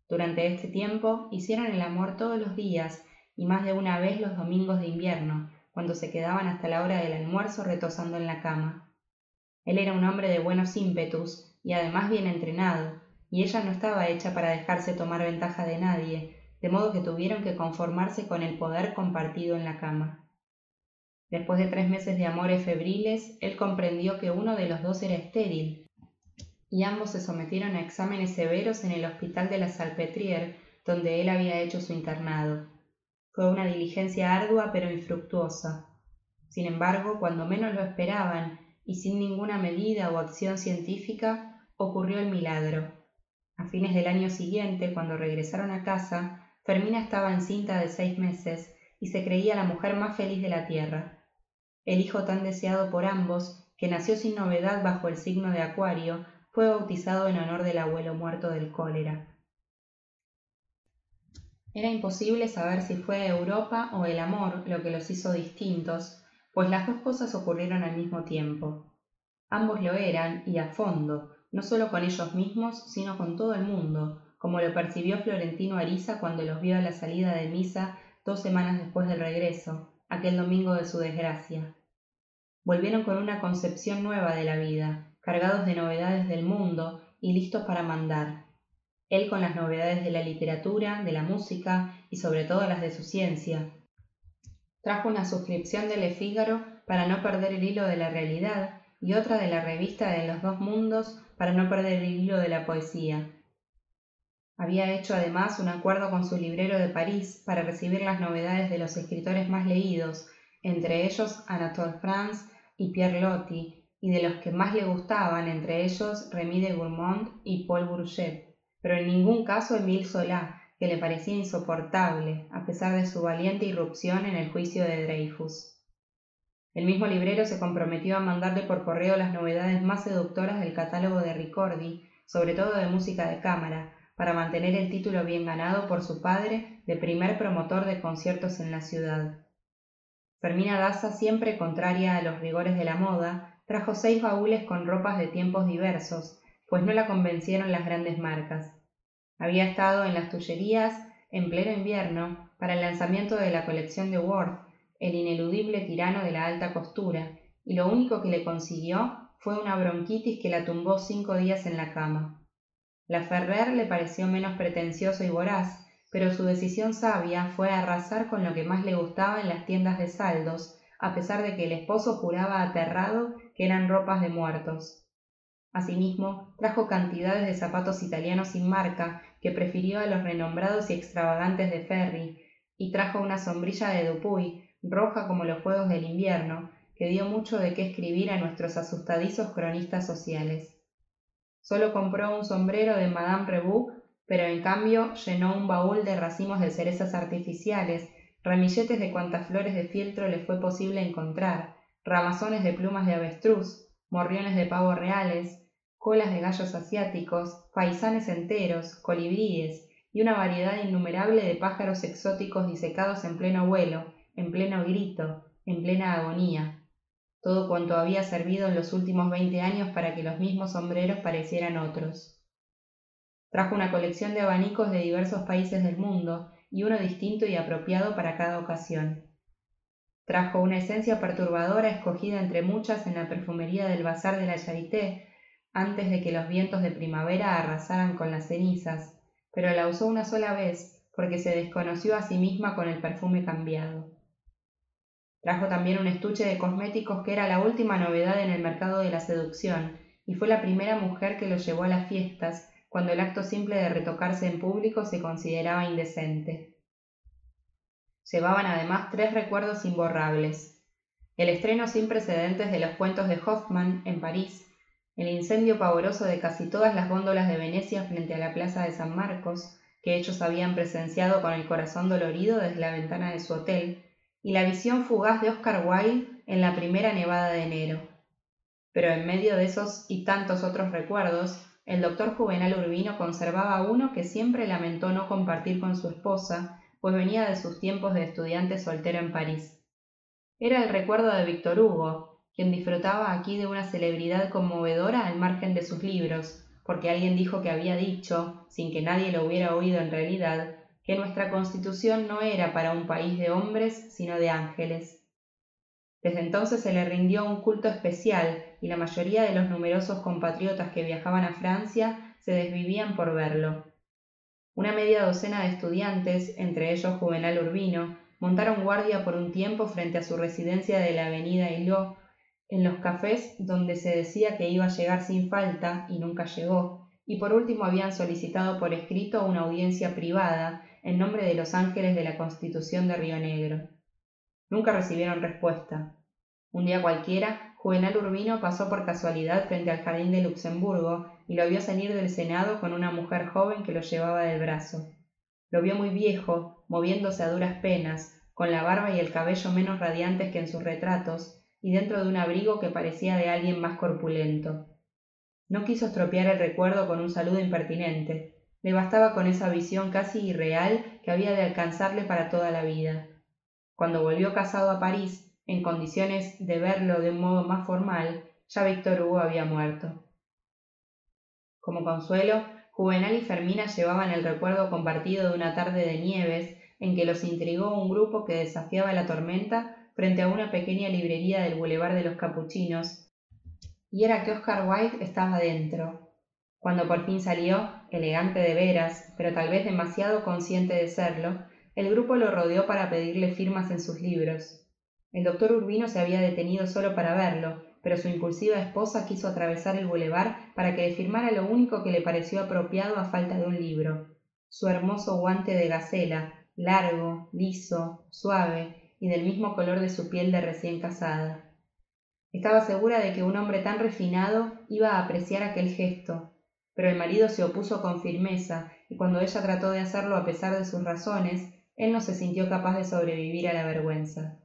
Durante este tiempo hicieron el amor todos los días y más de una vez los domingos de invierno, cuando se quedaban hasta la hora del almuerzo retosando en la cama. Él era un hombre de buenos ímpetus y además bien entrenado, y ella no estaba hecha para dejarse tomar ventaja de nadie, de modo que tuvieron que conformarse con el poder compartido en la cama. Después de tres meses de amores febriles, él comprendió que uno de los dos era estéril, y ambos se sometieron a exámenes severos en el hospital de la Salpêtrière, donde él había hecho su internado. Fue una diligencia ardua pero infructuosa. Sin embargo, cuando menos lo esperaban, y sin ninguna medida o acción científica, ocurrió el milagro. A fines del año siguiente, cuando regresaron a casa, Fermina estaba encinta de seis meses y se creía la mujer más feliz de la tierra el hijo tan deseado por ambos, que nació sin novedad bajo el signo de Acuario, fue bautizado en honor del abuelo muerto del cólera. Era imposible saber si fue Europa o el amor lo que los hizo distintos, pues las dos cosas ocurrieron al mismo tiempo. Ambos lo eran, y a fondo, no solo con ellos mismos, sino con todo el mundo, como lo percibió Florentino Ariza cuando los vio a la salida de misa dos semanas después del regreso, aquel domingo de su desgracia. volvieron con una concepción nueva de la vida, cargados de novedades del mundo y listos para mandar. Él con las novedades de la literatura, de la música y sobre todo las de su ciencia. Trajo una suscripción de Le Figaro para no perder el hilo de la realidad y otra de la revista de los dos mundos para no perder el hilo de la poesía. Había hecho además un acuerdo con su librero de París para recibir las novedades de los escritores más leídos, entre ellos Anatole France y Pierre Loti, y de los que más le gustaban, entre ellos Remy de Gourmont y Paul Bourget, pero en ningún caso Émile Zola, que le parecía insoportable, a pesar de su valiente irrupción en el juicio de Dreyfus. El mismo librero se comprometió a mandarle por correo las novedades más seductoras del catálogo de Ricordi, sobre todo de música de cámara, para mantener el título bien ganado por su padre de primer promotor de conciertos en la ciudad. Fermina Daza, siempre contraria a los rigores de la moda, trajo seis baúles con ropas de tiempos diversos, pues no la convencieron las grandes marcas. Había estado en las tullerías en pleno invierno para el lanzamiento de la colección de Worth el ineludible tirano de la alta costura, y lo único que le consiguió fue una bronquitis que la tumbó cinco días en la cama. La Ferrer le pareció menos pretencioso y voraz, pero su decisión sabia fue arrasar con lo que más le gustaba en las tiendas de saldos, a pesar de que el esposo juraba aterrado que eran ropas de muertos. Asimismo, trajo cantidades de zapatos italianos sin marca, que prefirió a los renombrados y extravagantes de Ferry, y trajo una sombrilla de Dupuy, roja como los fuegos del invierno, que dio mucho de qué escribir a nuestros asustadizos cronistas sociales. Solo compró un sombrero de Madame Rebou, pero en cambio llenó un baúl de racimos de cerezas artificiales, ramilletes de cuantas flores de fieltro le fue posible encontrar, ramazones de plumas de avestruz, morriones de pavo reales, colas de gallos asiáticos, paisanes enteros, colibríes y una variedad innumerable de pájaros exóticos disecados en pleno vuelo, en pleno grito, en plena agonía, todo cuanto había servido en los últimos veinte años para que los mismos sombreros parecieran otros. Trajo una colección de abanicos de diversos países del mundo y uno distinto y apropiado para cada ocasión. Trajo una esencia perturbadora escogida entre muchas en la perfumería del bazar de la Charité antes de que los vientos de primavera arrasaran con las cenizas, pero la usó una sola vez porque se desconoció a sí misma con el perfume cambiado. Trajo también un estuche de cosméticos que era la última novedad en el mercado de la seducción, y fue la primera mujer que lo llevó a las fiestas, cuando el acto simple de retocarse en público se consideraba indecente. Llevaban además tres recuerdos imborrables. El estreno sin precedentes de los cuentos de Hoffmann en París, el incendio pavoroso de casi todas las góndolas de Venecia frente a la plaza de San Marcos, que ellos habían presenciado con el corazón dolorido desde la ventana de su hotel, y la visión fugaz de Oscar Wilde en la primera nevada de enero. Pero en medio de esos y tantos otros recuerdos, el doctor Juvenal Urbino conservaba uno que siempre lamentó no compartir con su esposa, pues venía de sus tiempos de estudiante soltero en París. Era el recuerdo de Víctor Hugo, quien disfrutaba aquí de una celebridad conmovedora al margen de sus libros, porque alguien dijo que había dicho, sin que nadie lo hubiera oído en realidad, que nuestra constitución no era para un país de hombres, sino de ángeles. Desde entonces se le rindió un culto especial y la mayoría de los numerosos compatriotas que viajaban a Francia se desvivían por verlo. Una media docena de estudiantes, entre ellos Juvenal Urbino, montaron guardia por un tiempo frente a su residencia de la avenida Hilot, en los cafés donde se decía que iba a llegar sin falta y nunca llegó, y por último habían solicitado por escrito una audiencia privada en nombre de los ángeles de la Constitución de Río Negro. Nunca recibieron respuesta. Un día cualquiera, Juvenal Urbino pasó por casualidad frente al jardín de Luxemburgo y lo vio salir del Senado con una mujer joven que lo llevaba del brazo. Lo vio muy viejo, moviéndose a duras penas, con la barba y el cabello menos radiantes que en sus retratos, y dentro de un abrigo que parecía de alguien más corpulento. No quiso estropear el recuerdo con un saludo impertinente, le bastaba con esa visión casi irreal que había de alcanzarle para toda la vida. Cuando volvió casado a París, en condiciones de verlo de un modo más formal, ya Víctor Hugo había muerto. Como consuelo, Juvenal y Fermina llevaban el recuerdo compartido de una tarde de nieves en que los intrigó un grupo que desafiaba la tormenta frente a una pequeña librería del Boulevard de los Capuchinos, y era que Oscar Wilde estaba dentro. Cuando por fin salió, elegante de veras, pero tal vez demasiado consciente de serlo, el grupo lo rodeó para pedirle firmas en sus libros. El doctor Urbino se había detenido solo para verlo, pero su impulsiva esposa quiso atravesar el bulevar para que le firmara lo único que le pareció apropiado a falta de un libro su hermoso guante de gacela, largo, liso, suave y del mismo color de su piel de recién casada. Estaba segura de que un hombre tan refinado iba a apreciar aquel gesto, pero el marido se opuso con firmeza, y cuando ella trató de hacerlo a pesar de sus razones, él no se sintió capaz de sobrevivir a la vergüenza.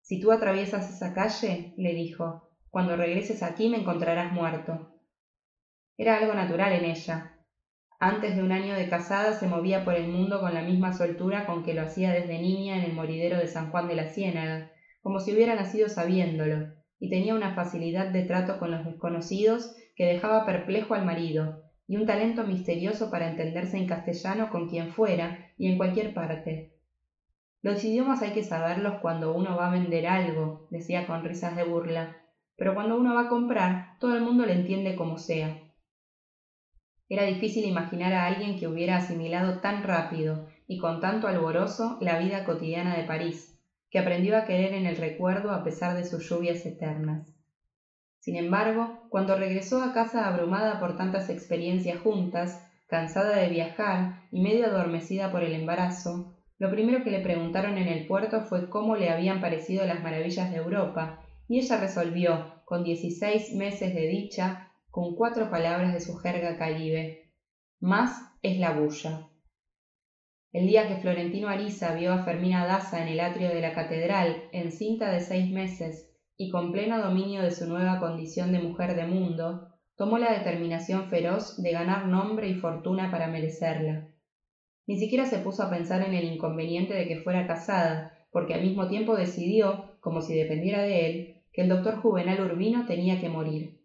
Si tú atraviesas esa calle, le dijo, cuando regreses aquí me encontrarás muerto. Era algo natural en ella. Antes de un año de casada se movía por el mundo con la misma soltura con que lo hacía desde niña en el moridero de San Juan de la Ciénaga, como si hubiera nacido sabiéndolo, y tenía una facilidad de trato con los desconocidos que dejaba perplejo al marido, y un talento misterioso para entenderse en castellano con quien fuera y en cualquier parte. Los idiomas hay que saberlos cuando uno va a vender algo, decía con risas de burla, pero cuando uno va a comprar, todo el mundo le entiende como sea. Era difícil imaginar a alguien que hubiera asimilado tan rápido y con tanto alborozo la vida cotidiana de París, que aprendió a querer en el recuerdo a pesar de sus lluvias eternas. Sin embargo, cuando regresó a casa abrumada por tantas experiencias juntas, cansada de viajar y medio adormecida por el embarazo, lo primero que le preguntaron en el puerto fue cómo le habían parecido las maravillas de Europa, y ella resolvió, con dieciséis meses de dicha, con cuatro palabras de su jerga caribe. Más es la bulla. El día que Florentino Ariza vio a Fermina Daza en el atrio de la catedral, encinta de seis meses y con pleno dominio de su nueva condición de mujer de mundo, tomó la determinación feroz de ganar nombre y fortuna para merecerla. Ni siquiera se puso a pensar en el inconveniente de que fuera casada, porque al mismo tiempo decidió, como si dependiera de él, que el doctor Juvenal Urbino tenía que morir.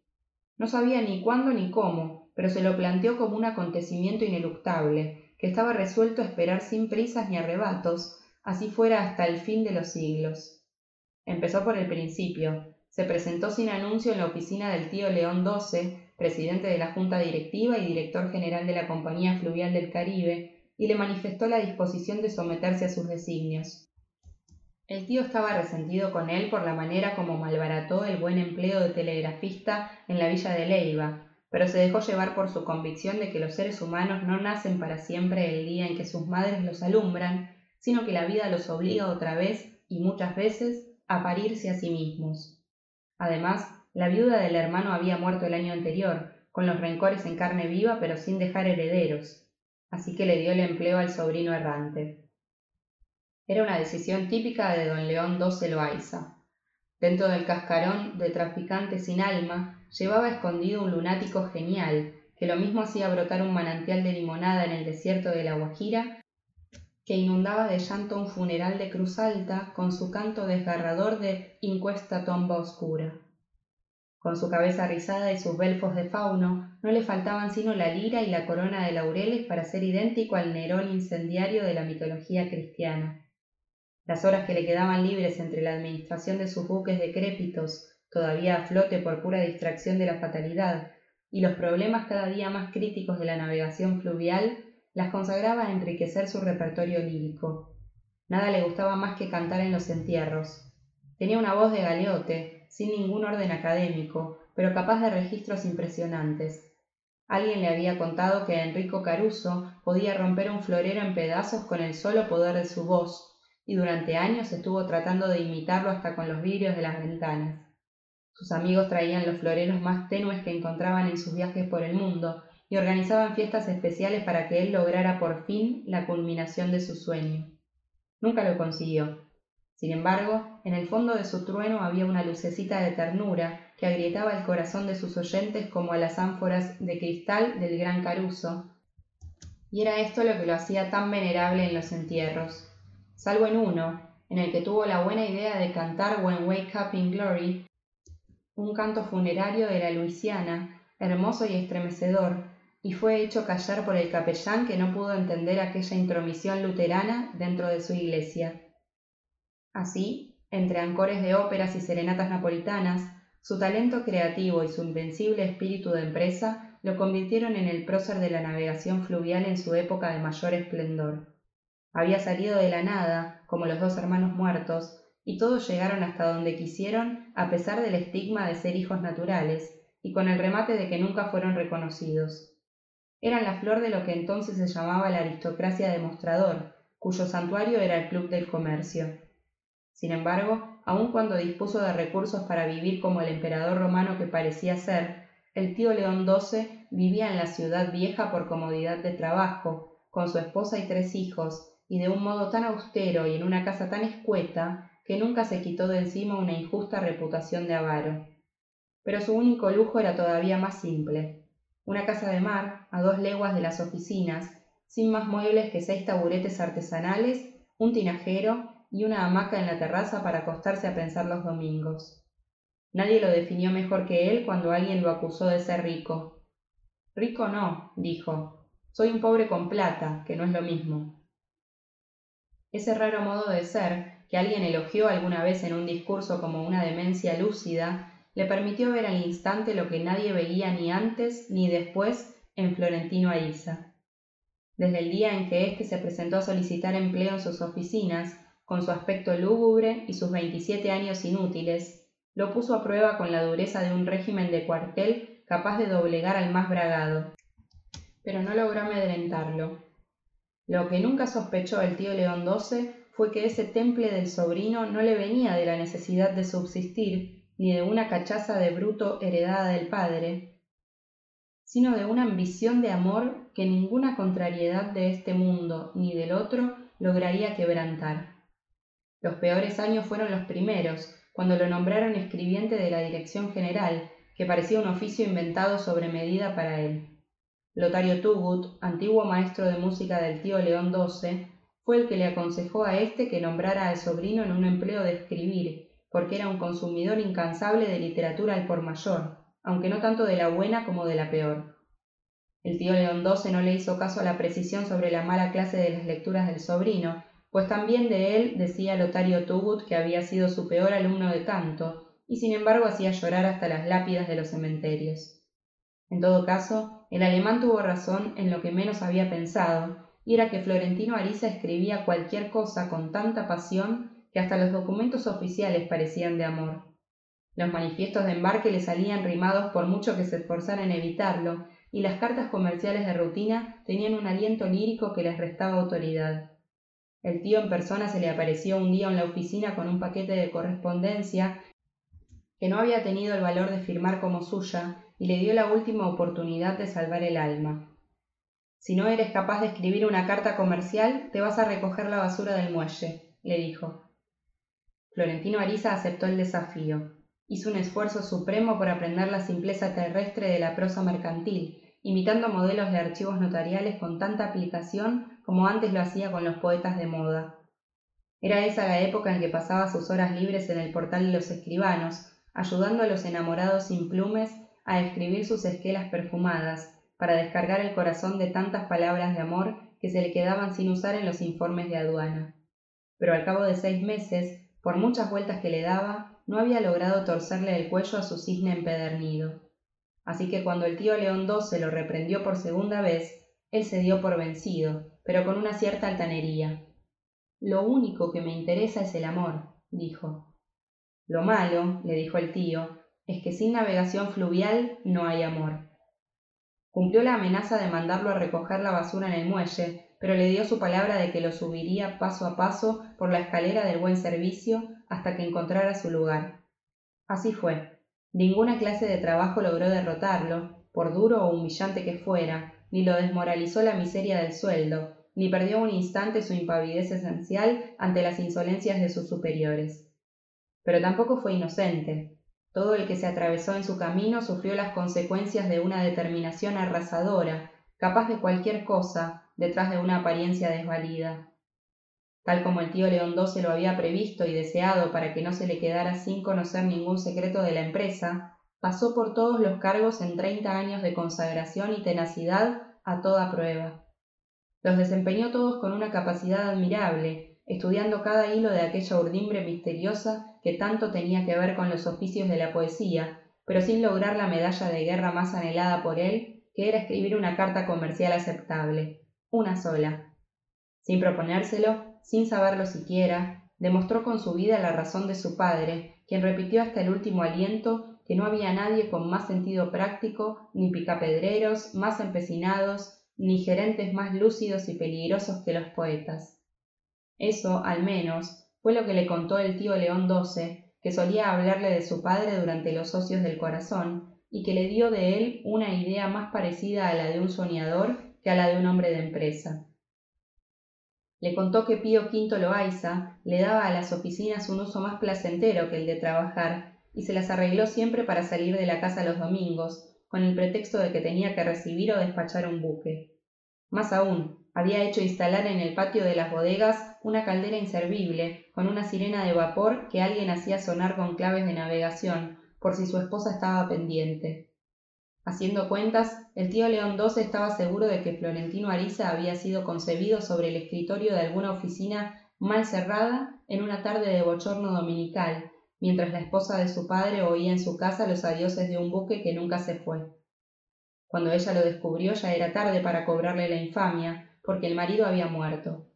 No sabía ni cuándo ni cómo, pero se lo planteó como un acontecimiento ineluctable, que estaba resuelto a esperar sin prisas ni arrebatos, así fuera hasta el fin de los siglos. Empezó por el principio. Se presentó sin anuncio en la oficina del tío León XII, presidente de la Junta Directiva y director general de la Compañía Fluvial del Caribe, y le manifestó la disposición de someterse a sus designios. El tío estaba resentido con él por la manera como malbarató el buen empleo de telegrafista en la villa de Leiva, pero se dejó llevar por su convicción de que los seres humanos no nacen para siempre el día en que sus madres los alumbran, sino que la vida los obliga otra vez, y muchas veces, a parirse a sí mismos. Además, la viuda del hermano había muerto el año anterior, con los rencores en carne viva pero sin dejar herederos, así que le dio el empleo al sobrino errante. Era una decisión típica de don León XII Loaiza. Dentro del cascarón de traficante sin alma llevaba escondido un lunático genial, que lo mismo hacía brotar un manantial de limonada en el desierto de la Guajira, que inundaba de llanto un funeral de Cruz Alta con su canto desgarrador de Incuesta tomba oscura. Con su cabeza rizada y sus belfos de fauno, no le faltaban sino la lira y la corona de laureles para ser idéntico al Nerón incendiario de la mitología cristiana. Las horas que le quedaban libres entre la administración de sus buques decrépitos, todavía a flote por pura distracción de la fatalidad, y los problemas cada día más críticos de la navegación fluvial, las consagraba a enriquecer su repertorio lírico. Nada le gustaba más que cantar en los entierros. Tenía una voz de galeote, sin ningún orden académico, pero capaz de registros impresionantes. Alguien le había contado que Enrico Caruso podía romper un florero en pedazos con el solo poder de su voz, y durante años estuvo tratando de imitarlo hasta con los vidrios de las ventanas. Sus amigos traían los floreros más tenues que encontraban en sus viajes por el mundo y organizaban fiestas especiales para que él lograra por fin la culminación de su sueño. Nunca lo consiguió, sin embargo, en el fondo de su trueno había una lucecita de ternura que agrietaba el corazón de sus oyentes como a las ánforas de cristal del gran Caruso, y era esto lo que lo hacía tan venerable en los entierros, salvo en uno, en el que tuvo la buena idea de cantar When Wake Up in Glory, un canto funerario de la Luisiana, hermoso y estremecedor, y fue hecho callar por el capellán que no pudo entender aquella intromisión luterana dentro de su iglesia. Así, entre ancores de óperas y serenatas napolitanas, su talento creativo y su invencible espíritu de empresa lo convirtieron en el prócer de la navegación fluvial en su época de mayor esplendor. Había salido de la nada, como los dos hermanos muertos, y todos llegaron hasta donde quisieron a pesar del estigma de ser hijos naturales, y con el remate de que nunca fueron reconocidos. Eran la flor de lo que entonces se llamaba la aristocracia demostrador, cuyo santuario era el Club del Comercio. Sin embargo, aun cuando dispuso de recursos para vivir como el emperador romano que parecía ser, el tío León XII vivía en la ciudad vieja por comodidad de trabajo, con su esposa y tres hijos, y de un modo tan austero y en una casa tan escueta que nunca se quitó de encima una injusta reputación de avaro. Pero su único lujo era todavía más simple. Una casa de mar, a dos leguas de las oficinas, sin más muebles que seis taburetes artesanales, un tinajero y una hamaca en la terraza para acostarse a pensar los domingos. Nadie lo definió mejor que él cuando alguien lo acusó de ser rico. Rico no, dijo. Soy un pobre con plata, que no es lo mismo. Ese raro modo de ser, que alguien elogió alguna vez en un discurso como una demencia lúcida, le permitió ver al instante lo que nadie veía ni antes ni después en Florentino Ariza. Desde el día en que éste se presentó a solicitar empleo en sus oficinas, con su aspecto lúgubre y sus veintisiete años inútiles, lo puso a prueba con la dureza de un régimen de cuartel capaz de doblegar al más bragado. Pero no logró amedrentarlo. Lo que nunca sospechó el tío León XII fue que ese temple del sobrino no le venía de la necesidad de subsistir ni de una cachaza de bruto heredada del padre, sino de una ambición de amor que ninguna contrariedad de este mundo ni del otro lograría quebrantar. Los peores años fueron los primeros, cuando lo nombraron escribiente de la Dirección General, que parecía un oficio inventado sobre medida para él. Lotario Tugut, antiguo maestro de música del tío León XII, fue el que le aconsejó a éste que nombrara al sobrino en un empleo de escribir, porque era un consumidor incansable de literatura al por mayor, aunque no tanto de la buena como de la peor. El tío León XII no le hizo caso a la precisión sobre la mala clase de las lecturas del sobrino, pues también de él decía Lotario Tugut que había sido su peor alumno de canto, y sin embargo hacía llorar hasta las lápidas de los cementerios. En todo caso, el alemán tuvo razón en lo que menos había pensado, y era que Florentino Ariza escribía cualquier cosa con tanta pasión que hasta los documentos oficiales parecían de amor. Los manifiestos de embarque le salían rimados por mucho que se esforzara en evitarlo, y las cartas comerciales de rutina tenían un aliento lírico que les restaba autoridad. El tío en persona se le apareció un día en la oficina con un paquete de correspondencia que no había tenido el valor de firmar como suya y le dio la última oportunidad de salvar el alma. Si no eres capaz de escribir una carta comercial, te vas a recoger la basura del muelle, le dijo. Florentino Ariza aceptó el desafío. Hizo un esfuerzo supremo por aprender la simpleza terrestre de la prosa mercantil, imitando modelos de archivos notariales con tanta aplicación como antes lo hacía con los poetas de moda. Era esa la época en que pasaba sus horas libres en el portal de los escribanos, ayudando a los enamorados sin plumes a escribir sus esquelas perfumadas, para descargar el corazón de tantas palabras de amor que se le quedaban sin usar en los informes de aduana. Pero al cabo de seis meses, por muchas vueltas que le daba, no había logrado torcerle el cuello a su cisne empedernido. Así que cuando el tío León XII lo reprendió por segunda vez, él se dio por vencido, pero con una cierta altanería. Lo único que me interesa es el amor, dijo. Lo malo, le dijo el tío, es que sin navegación fluvial no hay amor. Cumplió la amenaza de mandarlo a recoger la basura en el muelle, pero le dio su palabra de que lo subiría paso a paso por la escalera del buen servicio hasta que encontrara su lugar. Así fue. Ninguna clase de trabajo logró derrotarlo, por duro o humillante que fuera, ni lo desmoralizó la miseria del sueldo, ni perdió un instante su impavidez esencial ante las insolencias de sus superiores. Pero tampoco fue inocente. Todo el que se atravesó en su camino sufrió las consecuencias de una determinación arrasadora, capaz de cualquier cosa, detrás de una apariencia desvalida. Tal como el tío León XII lo había previsto y deseado para que no se le quedara sin conocer ningún secreto de la empresa, pasó por todos los cargos en treinta años de consagración y tenacidad a toda prueba. Los desempeñó todos con una capacidad admirable, estudiando cada hilo de aquella urdimbre misteriosa que tanto tenía que ver con los oficios de la poesía, pero sin lograr la medalla de guerra más anhelada por él, que era escribir una carta comercial aceptable, una sola. Sin proponérselo, sin saberlo siquiera, demostró con su vida la razón de su padre, quien repitió hasta el último aliento que no había nadie con más sentido práctico, ni picapedreros más empecinados, ni gerentes más lúcidos y peligrosos que los poetas. Eso, al menos, fue lo que le contó el tío León XII, que solía hablarle de su padre durante los ocios del corazón, y que le dio de él una idea más parecida a la de un soñador que a la de un hombre de empresa. Le contó que Pío V Loaiza le daba a las oficinas un uso más placentero que el de trabajar, y se las arregló siempre para salir de la casa los domingos, con el pretexto de que tenía que recibir o despachar un buque. Más aún, había hecho instalar en el patio de las bodegas una caldera inservible, con una sirena de vapor que alguien hacía sonar con claves de navegación, por si su esposa estaba pendiente. Haciendo cuentas, el tío León XII estaba seguro de que Florentino Ariza había sido concebido sobre el escritorio de alguna oficina mal cerrada en una tarde de bochorno dominical, mientras la esposa de su padre oía en su casa los adioses de un buque que nunca se fue. Cuando ella lo descubrió ya era tarde para cobrarle la infamia, porque el marido había muerto.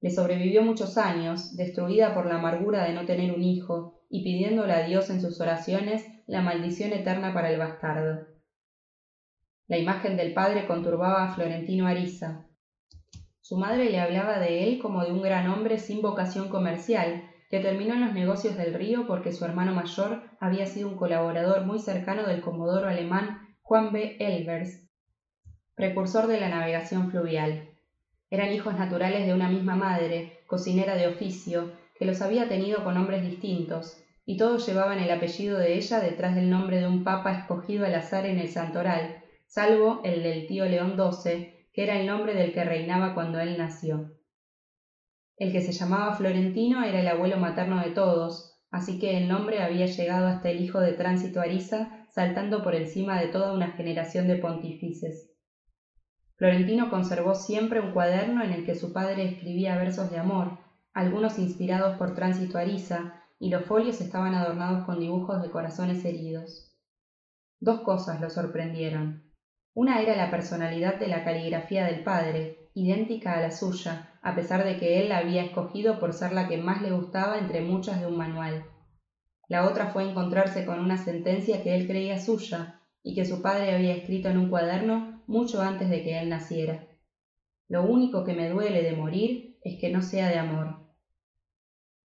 Le sobrevivió muchos años, destruida por la amargura de no tener un hijo, y pidiéndole a Dios en sus oraciones la maldición eterna para el bastardo. La imagen del padre conturbaba a Florentino Ariza. Su madre le hablaba de él como de un gran hombre sin vocación comercial, que terminó en los negocios del río porque su hermano mayor había sido un colaborador muy cercano del comodoro alemán Juan B. Elvers, precursor de la navegación fluvial. Eran hijos naturales de una misma madre, cocinera de oficio, que los había tenido con nombres distintos, y todos llevaban el apellido de ella detrás del nombre de un papa escogido al azar en el santoral, salvo el del tío León XII, que era el nombre del que reinaba cuando él nació. El que se llamaba Florentino era el abuelo materno de todos, así que el nombre había llegado hasta el hijo de Tránsito Ariza, saltando por encima de toda una generación de pontífices. Florentino conservó siempre un cuaderno en el que su padre escribía versos de amor, algunos inspirados por Tránsito Ariza, y los folios estaban adornados con dibujos de corazones heridos. Dos cosas lo sorprendieron. Una era la personalidad de la caligrafía del padre, idéntica a la suya, a pesar de que él la había escogido por ser la que más le gustaba entre muchas de un manual. La otra fue encontrarse con una sentencia que él creía suya y que su padre había escrito en un cuaderno mucho antes de que él naciera. Lo único que me duele de morir es que no sea de amor.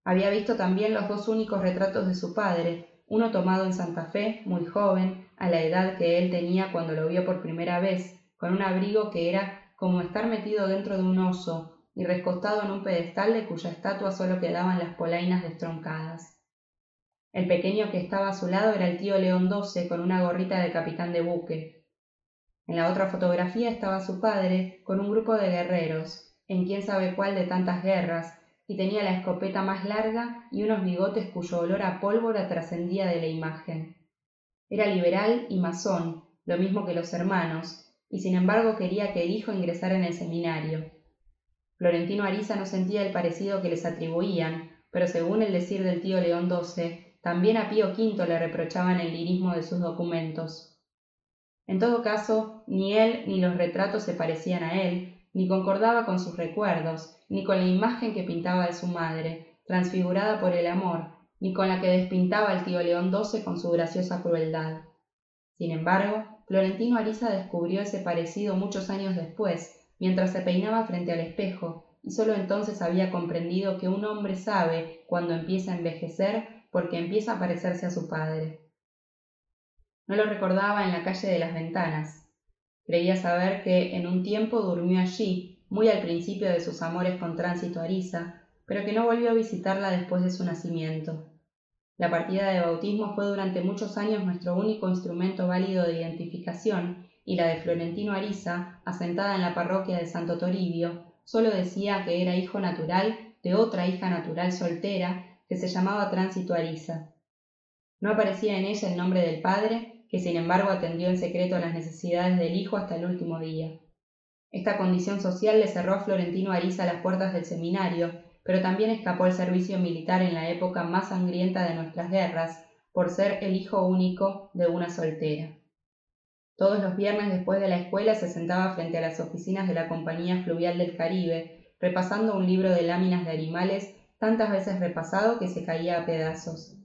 Había visto también los dos únicos retratos de su padre, uno tomado en Santa Fe, muy joven, a la edad que él tenía cuando lo vio por primera vez, con un abrigo que era como estar metido dentro de un oso y recostado en un pedestal de cuya estatua solo quedaban las polainas destroncadas. El pequeño que estaba a su lado era el tío León XII con una gorrita de capitán de buque. En la otra fotografía estaba su padre con un grupo de guerreros, en quién sabe cuál de tantas guerras, y tenía la escopeta más larga y unos bigotes cuyo olor a pólvora trascendía de la imagen. Era liberal y masón, lo mismo que los hermanos, y sin embargo quería que el hijo ingresara en el seminario. Florentino Ariza no sentía el parecido que les atribuían, pero según el decir del tío León XII, también a Pío V le reprochaban el lirismo de sus documentos. En todo caso, ni él ni los retratos se parecían a él, ni concordaba con sus recuerdos, ni con la imagen que pintaba de su madre, transfigurada por el amor, ni con la que despintaba el tío León XII con su graciosa crueldad. Sin embargo, Florentino Ariza descubrió ese parecido muchos años después, mientras se peinaba frente al espejo, y sólo entonces había comprendido que un hombre sabe cuando empieza a envejecer porque empieza a parecerse a su padre. No lo recordaba en la calle de las ventanas. Creía saber que en un tiempo durmió allí, muy al principio de sus amores con tránsito Ariza, pero que no volvió a visitarla después de su nacimiento. La partida de bautismo fue durante muchos años nuestro único instrumento válido de identificación y la de Florentino Ariza, asentada en la parroquia de Santo Toribio, solo decía que era hijo natural de otra hija natural soltera que se llamaba Tránsito Ariza. No aparecía en ella el nombre del padre, que sin embargo atendió en secreto las necesidades del hijo hasta el último día. Esta condición social le cerró a Florentino Ariza las puertas del seminario, pero también escapó al servicio militar en la época más sangrienta de nuestras guerras, por ser el hijo único de una soltera. Todos los viernes después de la escuela se sentaba frente a las oficinas de la Compañía Fluvial del Caribe, repasando un libro de láminas de animales tantas veces repasado que se caía a pedazos.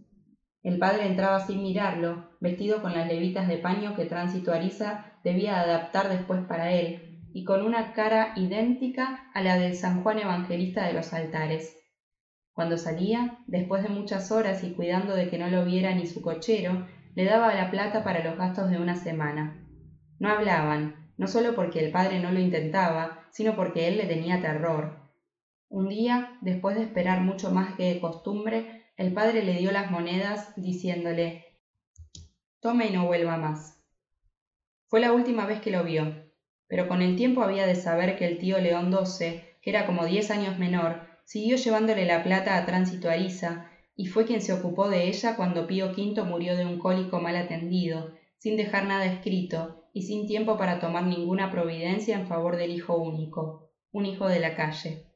El padre entraba sin mirarlo, vestido con las levitas de paño que Tránsito Ariza debía adaptar después para él, y con una cara idéntica a la del San Juan Evangelista de los altares. Cuando salía, después de muchas horas y cuidando de que no lo viera ni su cochero, le daba la plata para los gastos de una semana. No hablaban, no solo porque el padre no lo intentaba, sino porque él le tenía terror. Un día, después de esperar mucho más que de costumbre, el padre le dio las monedas diciéndole Tome y no vuelva más. Fue la última vez que lo vio, pero con el tiempo había de saber que el tío León XII, que era como diez años menor, siguió llevándole la plata a Tránsito Ariza, y fue quien se ocupó de ella cuando Pío V murió de un cólico mal atendido, sin dejar nada escrito, y sin tiempo para tomar ninguna providencia en favor del hijo único, un hijo de la calle.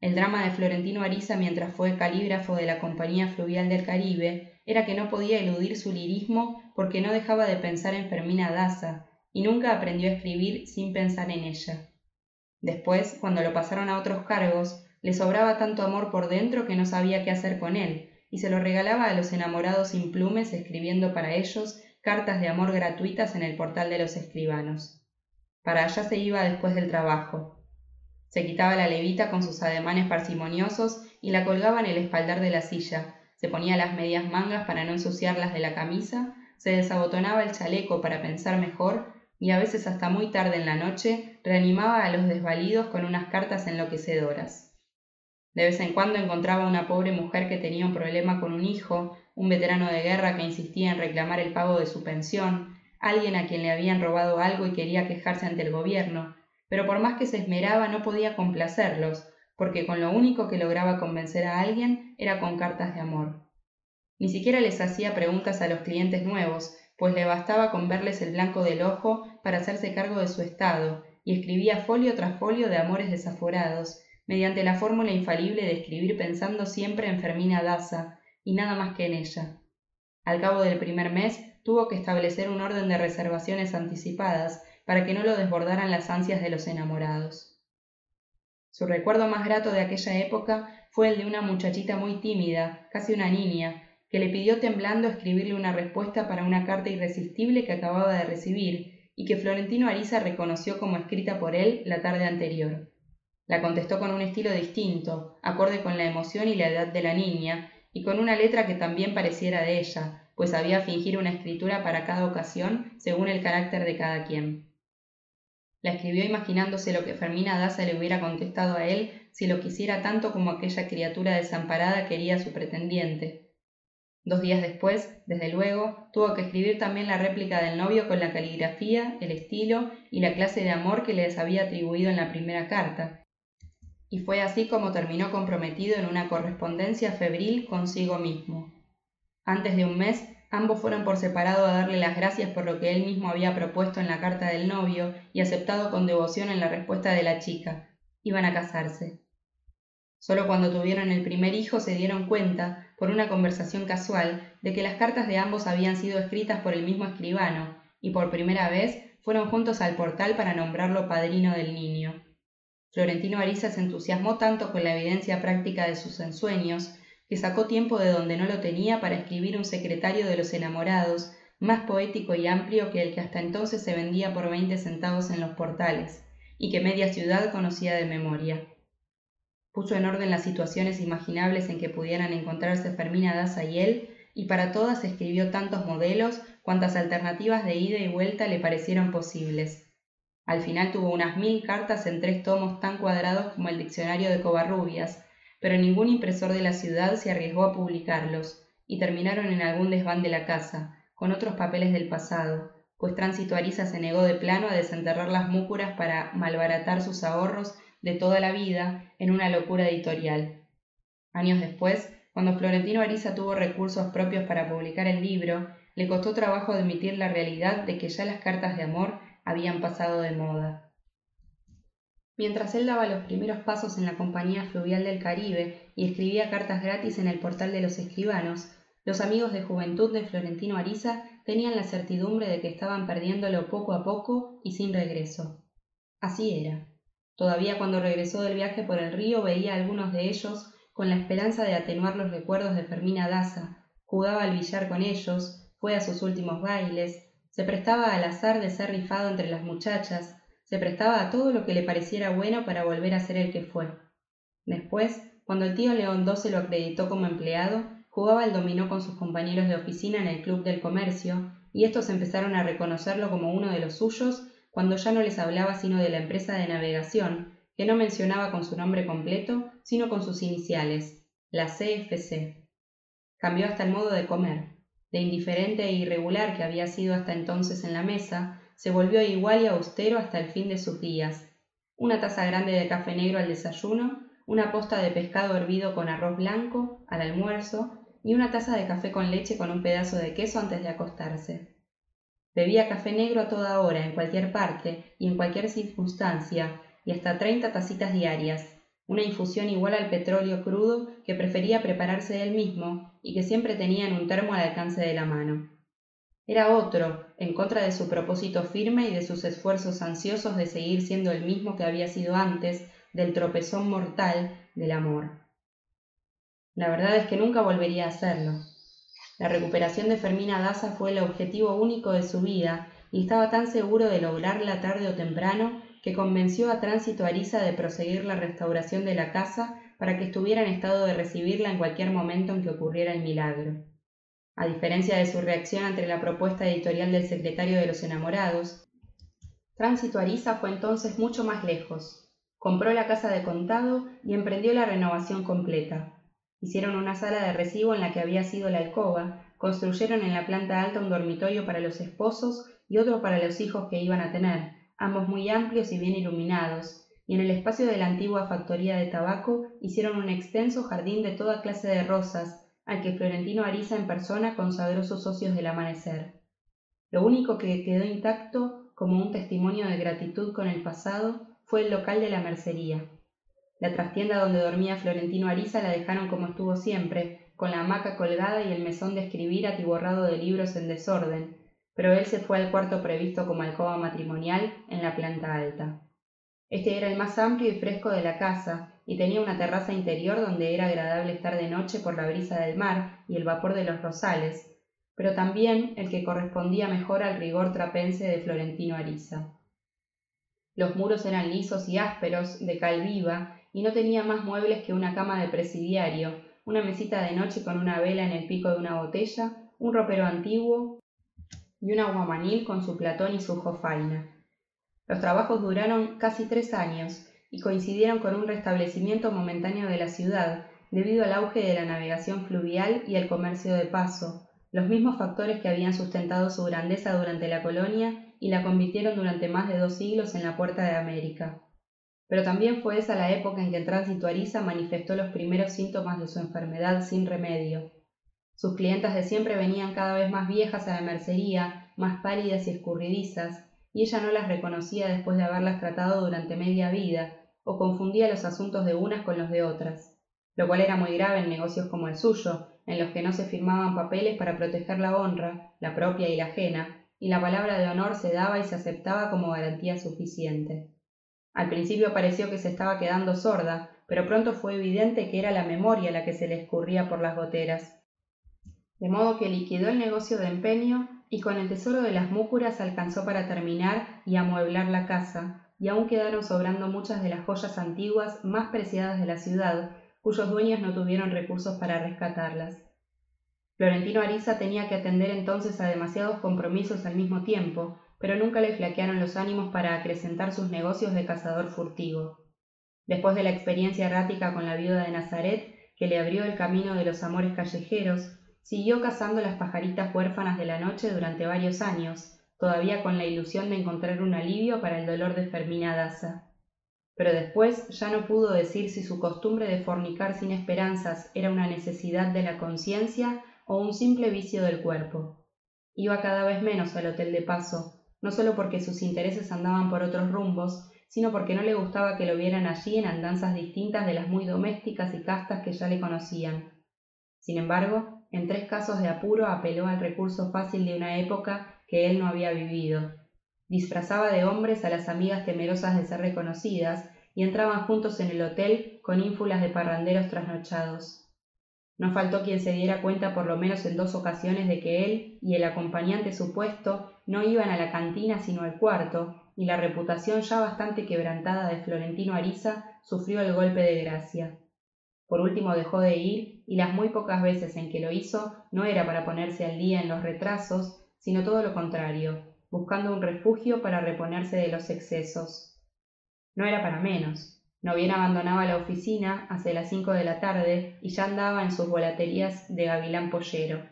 El drama de Florentino Ariza mientras fue calígrafo de la Compañía Fluvial del Caribe era que no podía eludir su lirismo porque no dejaba de pensar en Fermina Daza, y nunca aprendió a escribir sin pensar en ella. Después, cuando lo pasaron a otros cargos, le sobraba tanto amor por dentro que no sabía qué hacer con él, y se lo regalaba a los enamorados sin plumes escribiendo para ellos cartas de amor gratuitas en el portal de los escribanos. Para allá se iba después del trabajo. Se quitaba la levita con sus ademanes parsimoniosos y la colgaba en el espaldar de la silla, se ponía las medias mangas para no ensuciarlas de la camisa, se desabotonaba el chaleco para pensar mejor y a veces hasta muy tarde en la noche reanimaba a los desvalidos con unas cartas enloquecedoras. De vez en cuando encontraba una pobre mujer que tenía un problema con un hijo, un veterano de guerra que insistía en reclamar el pago de su pensión, alguien a quien le habían robado algo y quería quejarse ante el gobierno, pero por más que se esmeraba no podía complacerlos, porque con lo único que lograba convencer a alguien era con cartas de amor. Ni siquiera les hacía preguntas a los clientes nuevos, pues le bastaba con verles el blanco del ojo para hacerse cargo de su estado, y escribía folio tras folio de amores desaforados, mediante la fórmula infalible de escribir pensando siempre en Fermina Daza y nada más que en ella. Al cabo del primer mes tuvo que establecer un orden de reservaciones anticipadas para que no lo desbordaran las ansias de los enamorados. Su recuerdo más grato de aquella época fue el de una muchachita muy tímida, casi una niña, que le pidió temblando escribirle una respuesta para una carta irresistible que acababa de recibir y que Florentino Ariza reconoció como escrita por él la tarde anterior. La contestó con un estilo distinto, acorde con la emoción y la edad de la niña, y con una letra que también pareciera de ella, pues había fingir una escritura para cada ocasión según el carácter de cada quien. La escribió imaginándose lo que Fermina Daza le hubiera contestado a él si lo quisiera tanto como aquella criatura desamparada quería a su pretendiente. Dos días después, desde luego, tuvo que escribir también la réplica del novio con la caligrafía, el estilo y la clase de amor que les había atribuido en la primera carta, y fue así como terminó comprometido en una correspondencia febril consigo mismo. Antes de un mes, ambos fueron por separado a darle las gracias por lo que él mismo había propuesto en la carta del novio y aceptado con devoción en la respuesta de la chica. Iban a casarse. Solo cuando tuvieron el primer hijo se dieron cuenta, por una conversación casual, de que las cartas de ambos habían sido escritas por el mismo escribano, y por primera vez fueron juntos al portal para nombrarlo padrino del niño. Florentino Ariza se entusiasmó tanto con la evidencia práctica de sus ensueños que sacó tiempo de donde no lo tenía para escribir un secretario de los enamorados más poético y amplio que el que hasta entonces se vendía por veinte centavos en los portales, y que media ciudad conocía de memoria. Puso en orden las situaciones imaginables en que pudieran encontrarse Fermina Daza y él, y para todas escribió tantos modelos cuantas alternativas de ida y vuelta le parecieron posibles. Al final tuvo unas mil cartas en tres tomos tan cuadrados como el diccionario de Covarrubias, pero ningún impresor de la ciudad se arriesgó a publicarlos, y terminaron en algún desván de la casa, con otros papeles del pasado, pues Tránsito Ariza se negó de plano a desenterrar las múcuras para malbaratar sus ahorros de toda la vida en una locura editorial. Años después, cuando Florentino Ariza tuvo recursos propios para publicar el libro, le costó trabajo admitir la realidad de que ya las cartas de amor habían pasado de moda. Mientras él daba los primeros pasos en la Compañía Fluvial del Caribe y escribía cartas gratis en el portal de los escribanos, los amigos de juventud de Florentino Ariza tenían la certidumbre de que estaban perdiéndolo poco a poco y sin regreso. Así era. Todavía cuando regresó del viaje por el río veía a algunos de ellos con la esperanza de atenuar los recuerdos de Fermina Daza, jugaba al billar con ellos, fue a sus últimos bailes, se prestaba al azar de ser rifado entre las muchachas, se prestaba a todo lo que le pareciera bueno para volver a ser el que fue. Después, cuando el tío León II se lo acreditó como empleado, jugaba al dominó con sus compañeros de oficina en el Club del Comercio, y estos empezaron a reconocerlo como uno de los suyos cuando ya no les hablaba sino de la empresa de navegación, que no mencionaba con su nombre completo, sino con sus iniciales, la CFC. Cambió hasta el modo de comer. De indiferente e irregular que había sido hasta entonces en la mesa, se volvió igual y austero hasta el fin de sus días. Una taza grande de café negro al desayuno, una posta de pescado hervido con arroz blanco al almuerzo y una taza de café con leche con un pedazo de queso antes de acostarse. Bebía café negro a toda hora, en cualquier parte y en cualquier circunstancia, y hasta treinta tacitas diarias, una infusión igual al petróleo crudo que prefería prepararse él mismo y que siempre tenía en un termo al alcance de la mano. Era otro, en contra de su propósito firme y de sus esfuerzos ansiosos de seguir siendo el mismo que había sido antes del tropezón mortal del amor. La verdad es que nunca volvería a hacerlo. La recuperación de Fermina Daza fue el objetivo único de su vida y estaba tan seguro de lograrla tarde o temprano que convenció a Tránsito Ariza de proseguir la restauración de la casa para que estuviera en estado de recibirla en cualquier momento en que ocurriera el milagro. A diferencia de su reacción ante la propuesta editorial del secretario de los enamorados, Tránsito Ariza fue entonces mucho más lejos. Compró la casa de contado y emprendió la renovación completa. Hicieron una sala de recibo en la que había sido la alcoba, construyeron en la planta alta un dormitorio para los esposos y otro para los hijos que iban a tener, ambos muy amplios y bien iluminados, y en el espacio de la antigua factoría de tabaco hicieron un extenso jardín de toda clase de rosas, al que Florentino Ariza en persona consagró sus socios del amanecer. Lo único que quedó intacto, como un testimonio de gratitud con el pasado, fue el local de la mercería. La trastienda donde dormía Florentino Ariza la dejaron como estuvo siempre, con la hamaca colgada y el mesón de escribir atiborrado de libros en desorden, pero él se fue al cuarto previsto como alcoba matrimonial en la planta alta. Este era el más amplio y fresco de la casa, y tenía una terraza interior donde era agradable estar de noche por la brisa del mar y el vapor de los rosales, pero también el que correspondía mejor al rigor trapense de Florentino Ariza. Los muros eran lisos y ásperos, de cal viva, y no tenía más muebles que una cama de presidiario, una mesita de noche con una vela en el pico de una botella, un ropero antiguo y un aguamanil con su platón y su jofaina. Los trabajos duraron casi tres años, y coincidieron con un restablecimiento momentáneo de la ciudad, debido al auge de la navegación fluvial y el comercio de paso, los mismos factores que habían sustentado su grandeza durante la colonia y la convirtieron durante más de dos siglos en la puerta de América. Pero también fue esa la época en que Tránsito Ariza manifestó los primeros síntomas de su enfermedad sin remedio. Sus clientas de siempre venían cada vez más viejas a la mercería, más pálidas y escurridizas, y ella no las reconocía después de haberlas tratado durante media vida, o confundía los asuntos de unas con los de otras, lo cual era muy grave en negocios como el suyo, en los que no se firmaban papeles para proteger la honra, la propia y la ajena, y la palabra de honor se daba y se aceptaba como garantía suficiente. Al principio pareció que se estaba quedando sorda, pero pronto fue evidente que era la memoria la que se le escurría por las goteras. De modo que liquidó el negocio de empeño y con el tesoro de las múcuras alcanzó para terminar y amueblar la casa, y aún quedaron sobrando muchas de las joyas antiguas más preciadas de la ciudad, cuyos dueños no tuvieron recursos para rescatarlas. Florentino Ariza tenía que atender entonces a demasiados compromisos al mismo tiempo, pero nunca le flaquearon los ánimos para acrecentar sus negocios de cazador furtivo. Después de la experiencia errática con la viuda de Nazaret, que le abrió el camino de los amores callejeros, Siguió cazando las pajaritas huérfanas de la noche durante varios años, todavía con la ilusión de encontrar un alivio para el dolor de Fermina Daza. Pero después ya no pudo decir si su costumbre de fornicar sin esperanzas era una necesidad de la conciencia o un simple vicio del cuerpo. Iba cada vez menos al hotel de paso, no solo porque sus intereses andaban por otros rumbos, sino porque no le gustaba que lo vieran allí en andanzas distintas de las muy domésticas y castas que ya le conocían. Sin embargo, en tres casos de apuro apeló al recurso fácil de una época que él no había vivido. Disfrazaba de hombres a las amigas temerosas de ser reconocidas y entraban juntos en el hotel con ínfulas de parranderos trasnochados. No faltó quien se diera cuenta por lo menos en dos ocasiones de que él y el acompañante supuesto no iban a la cantina sino al cuarto, y la reputación ya bastante quebrantada de Florentino Ariza sufrió el golpe de gracia. Por último dejó de ir, y las muy pocas veces en que lo hizo no era para ponerse al día en los retrasos, sino todo lo contrario, buscando un refugio para reponerse de los excesos. No era para menos. No bien abandonaba la oficina hacia las cinco de la tarde y ya andaba en sus volaterías de gavilán pollero.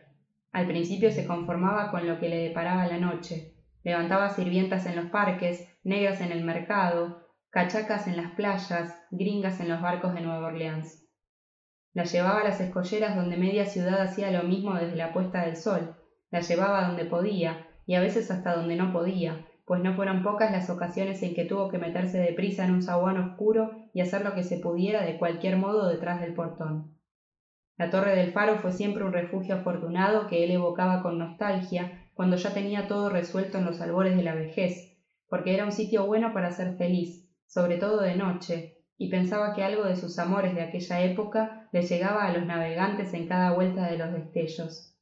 Al principio se conformaba con lo que le deparaba la noche. Levantaba sirvientas en los parques, negras en el mercado, cachacas en las playas, gringas en los barcos de Nueva Orleans. La llevaba a las escolleras donde media ciudad hacía lo mismo desde la puesta del sol. La llevaba donde podía, y a veces hasta donde no podía, pues no fueron pocas las ocasiones en que tuvo que meterse deprisa en un zaguán oscuro y hacer lo que se pudiera de cualquier modo detrás del portón. La torre del faro fue siempre un refugio afortunado que él evocaba con nostalgia cuando ya tenía todo resuelto en los albores de la vejez, porque era un sitio bueno para ser feliz, sobre todo de noche, y pensaba que algo de sus amores de aquella época le llegaba a los navegantes en cada vuelta de los destellos.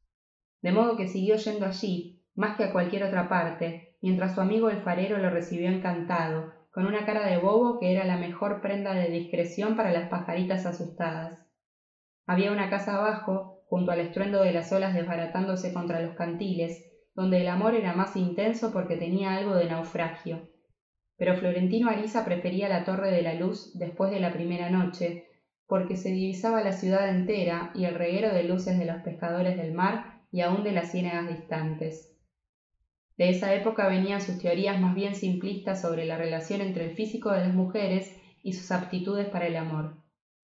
De modo que siguió yendo allí, más que a cualquier otra parte, mientras su amigo el farero lo recibió encantado, con una cara de bobo que era la mejor prenda de discreción para las pajaritas asustadas. Había una casa abajo, junto al estruendo de las olas desbaratándose contra los cantiles, donde el amor era más intenso porque tenía algo de naufragio. Pero Florentino Ariza prefería la Torre de la Luz después de la primera noche, porque se divisaba la ciudad entera y el reguero de luces de los pescadores del mar y aun de las ciénagas distantes. De esa época venían sus teorías más bien simplistas sobre la relación entre el físico de las mujeres y sus aptitudes para el amor.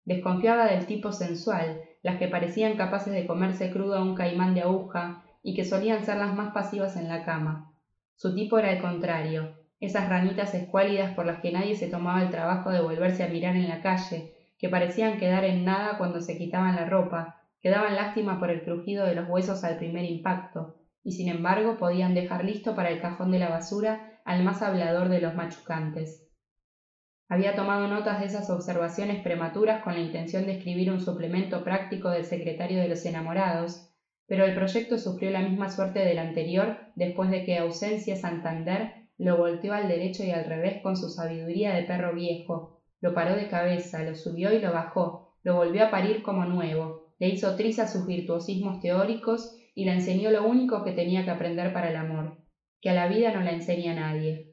Desconfiaba del tipo sensual, las que parecían capaces de comerse crudo a un caimán de aguja y que solían ser las más pasivas en la cama. Su tipo era el contrario, esas ranitas escuálidas por las que nadie se tomaba el trabajo de volverse a mirar en la calle, que parecían quedar en nada cuando se quitaban la ropa, que daban lástima por el crujido de los huesos al primer impacto, y sin embargo podían dejar listo para el cajón de la basura al más hablador de los machucantes. Había tomado notas de esas observaciones prematuras con la intención de escribir un suplemento práctico del secretario de los enamorados, pero el proyecto sufrió la misma suerte del anterior después de que Ausencia Santander lo volteó al derecho y al revés con su sabiduría de perro viejo, lo paró de cabeza, lo subió y lo bajó, lo volvió a parir como nuevo, le hizo trizas sus virtuosismos teóricos y le enseñó lo único que tenía que aprender para el amor, que a la vida no la enseña nadie.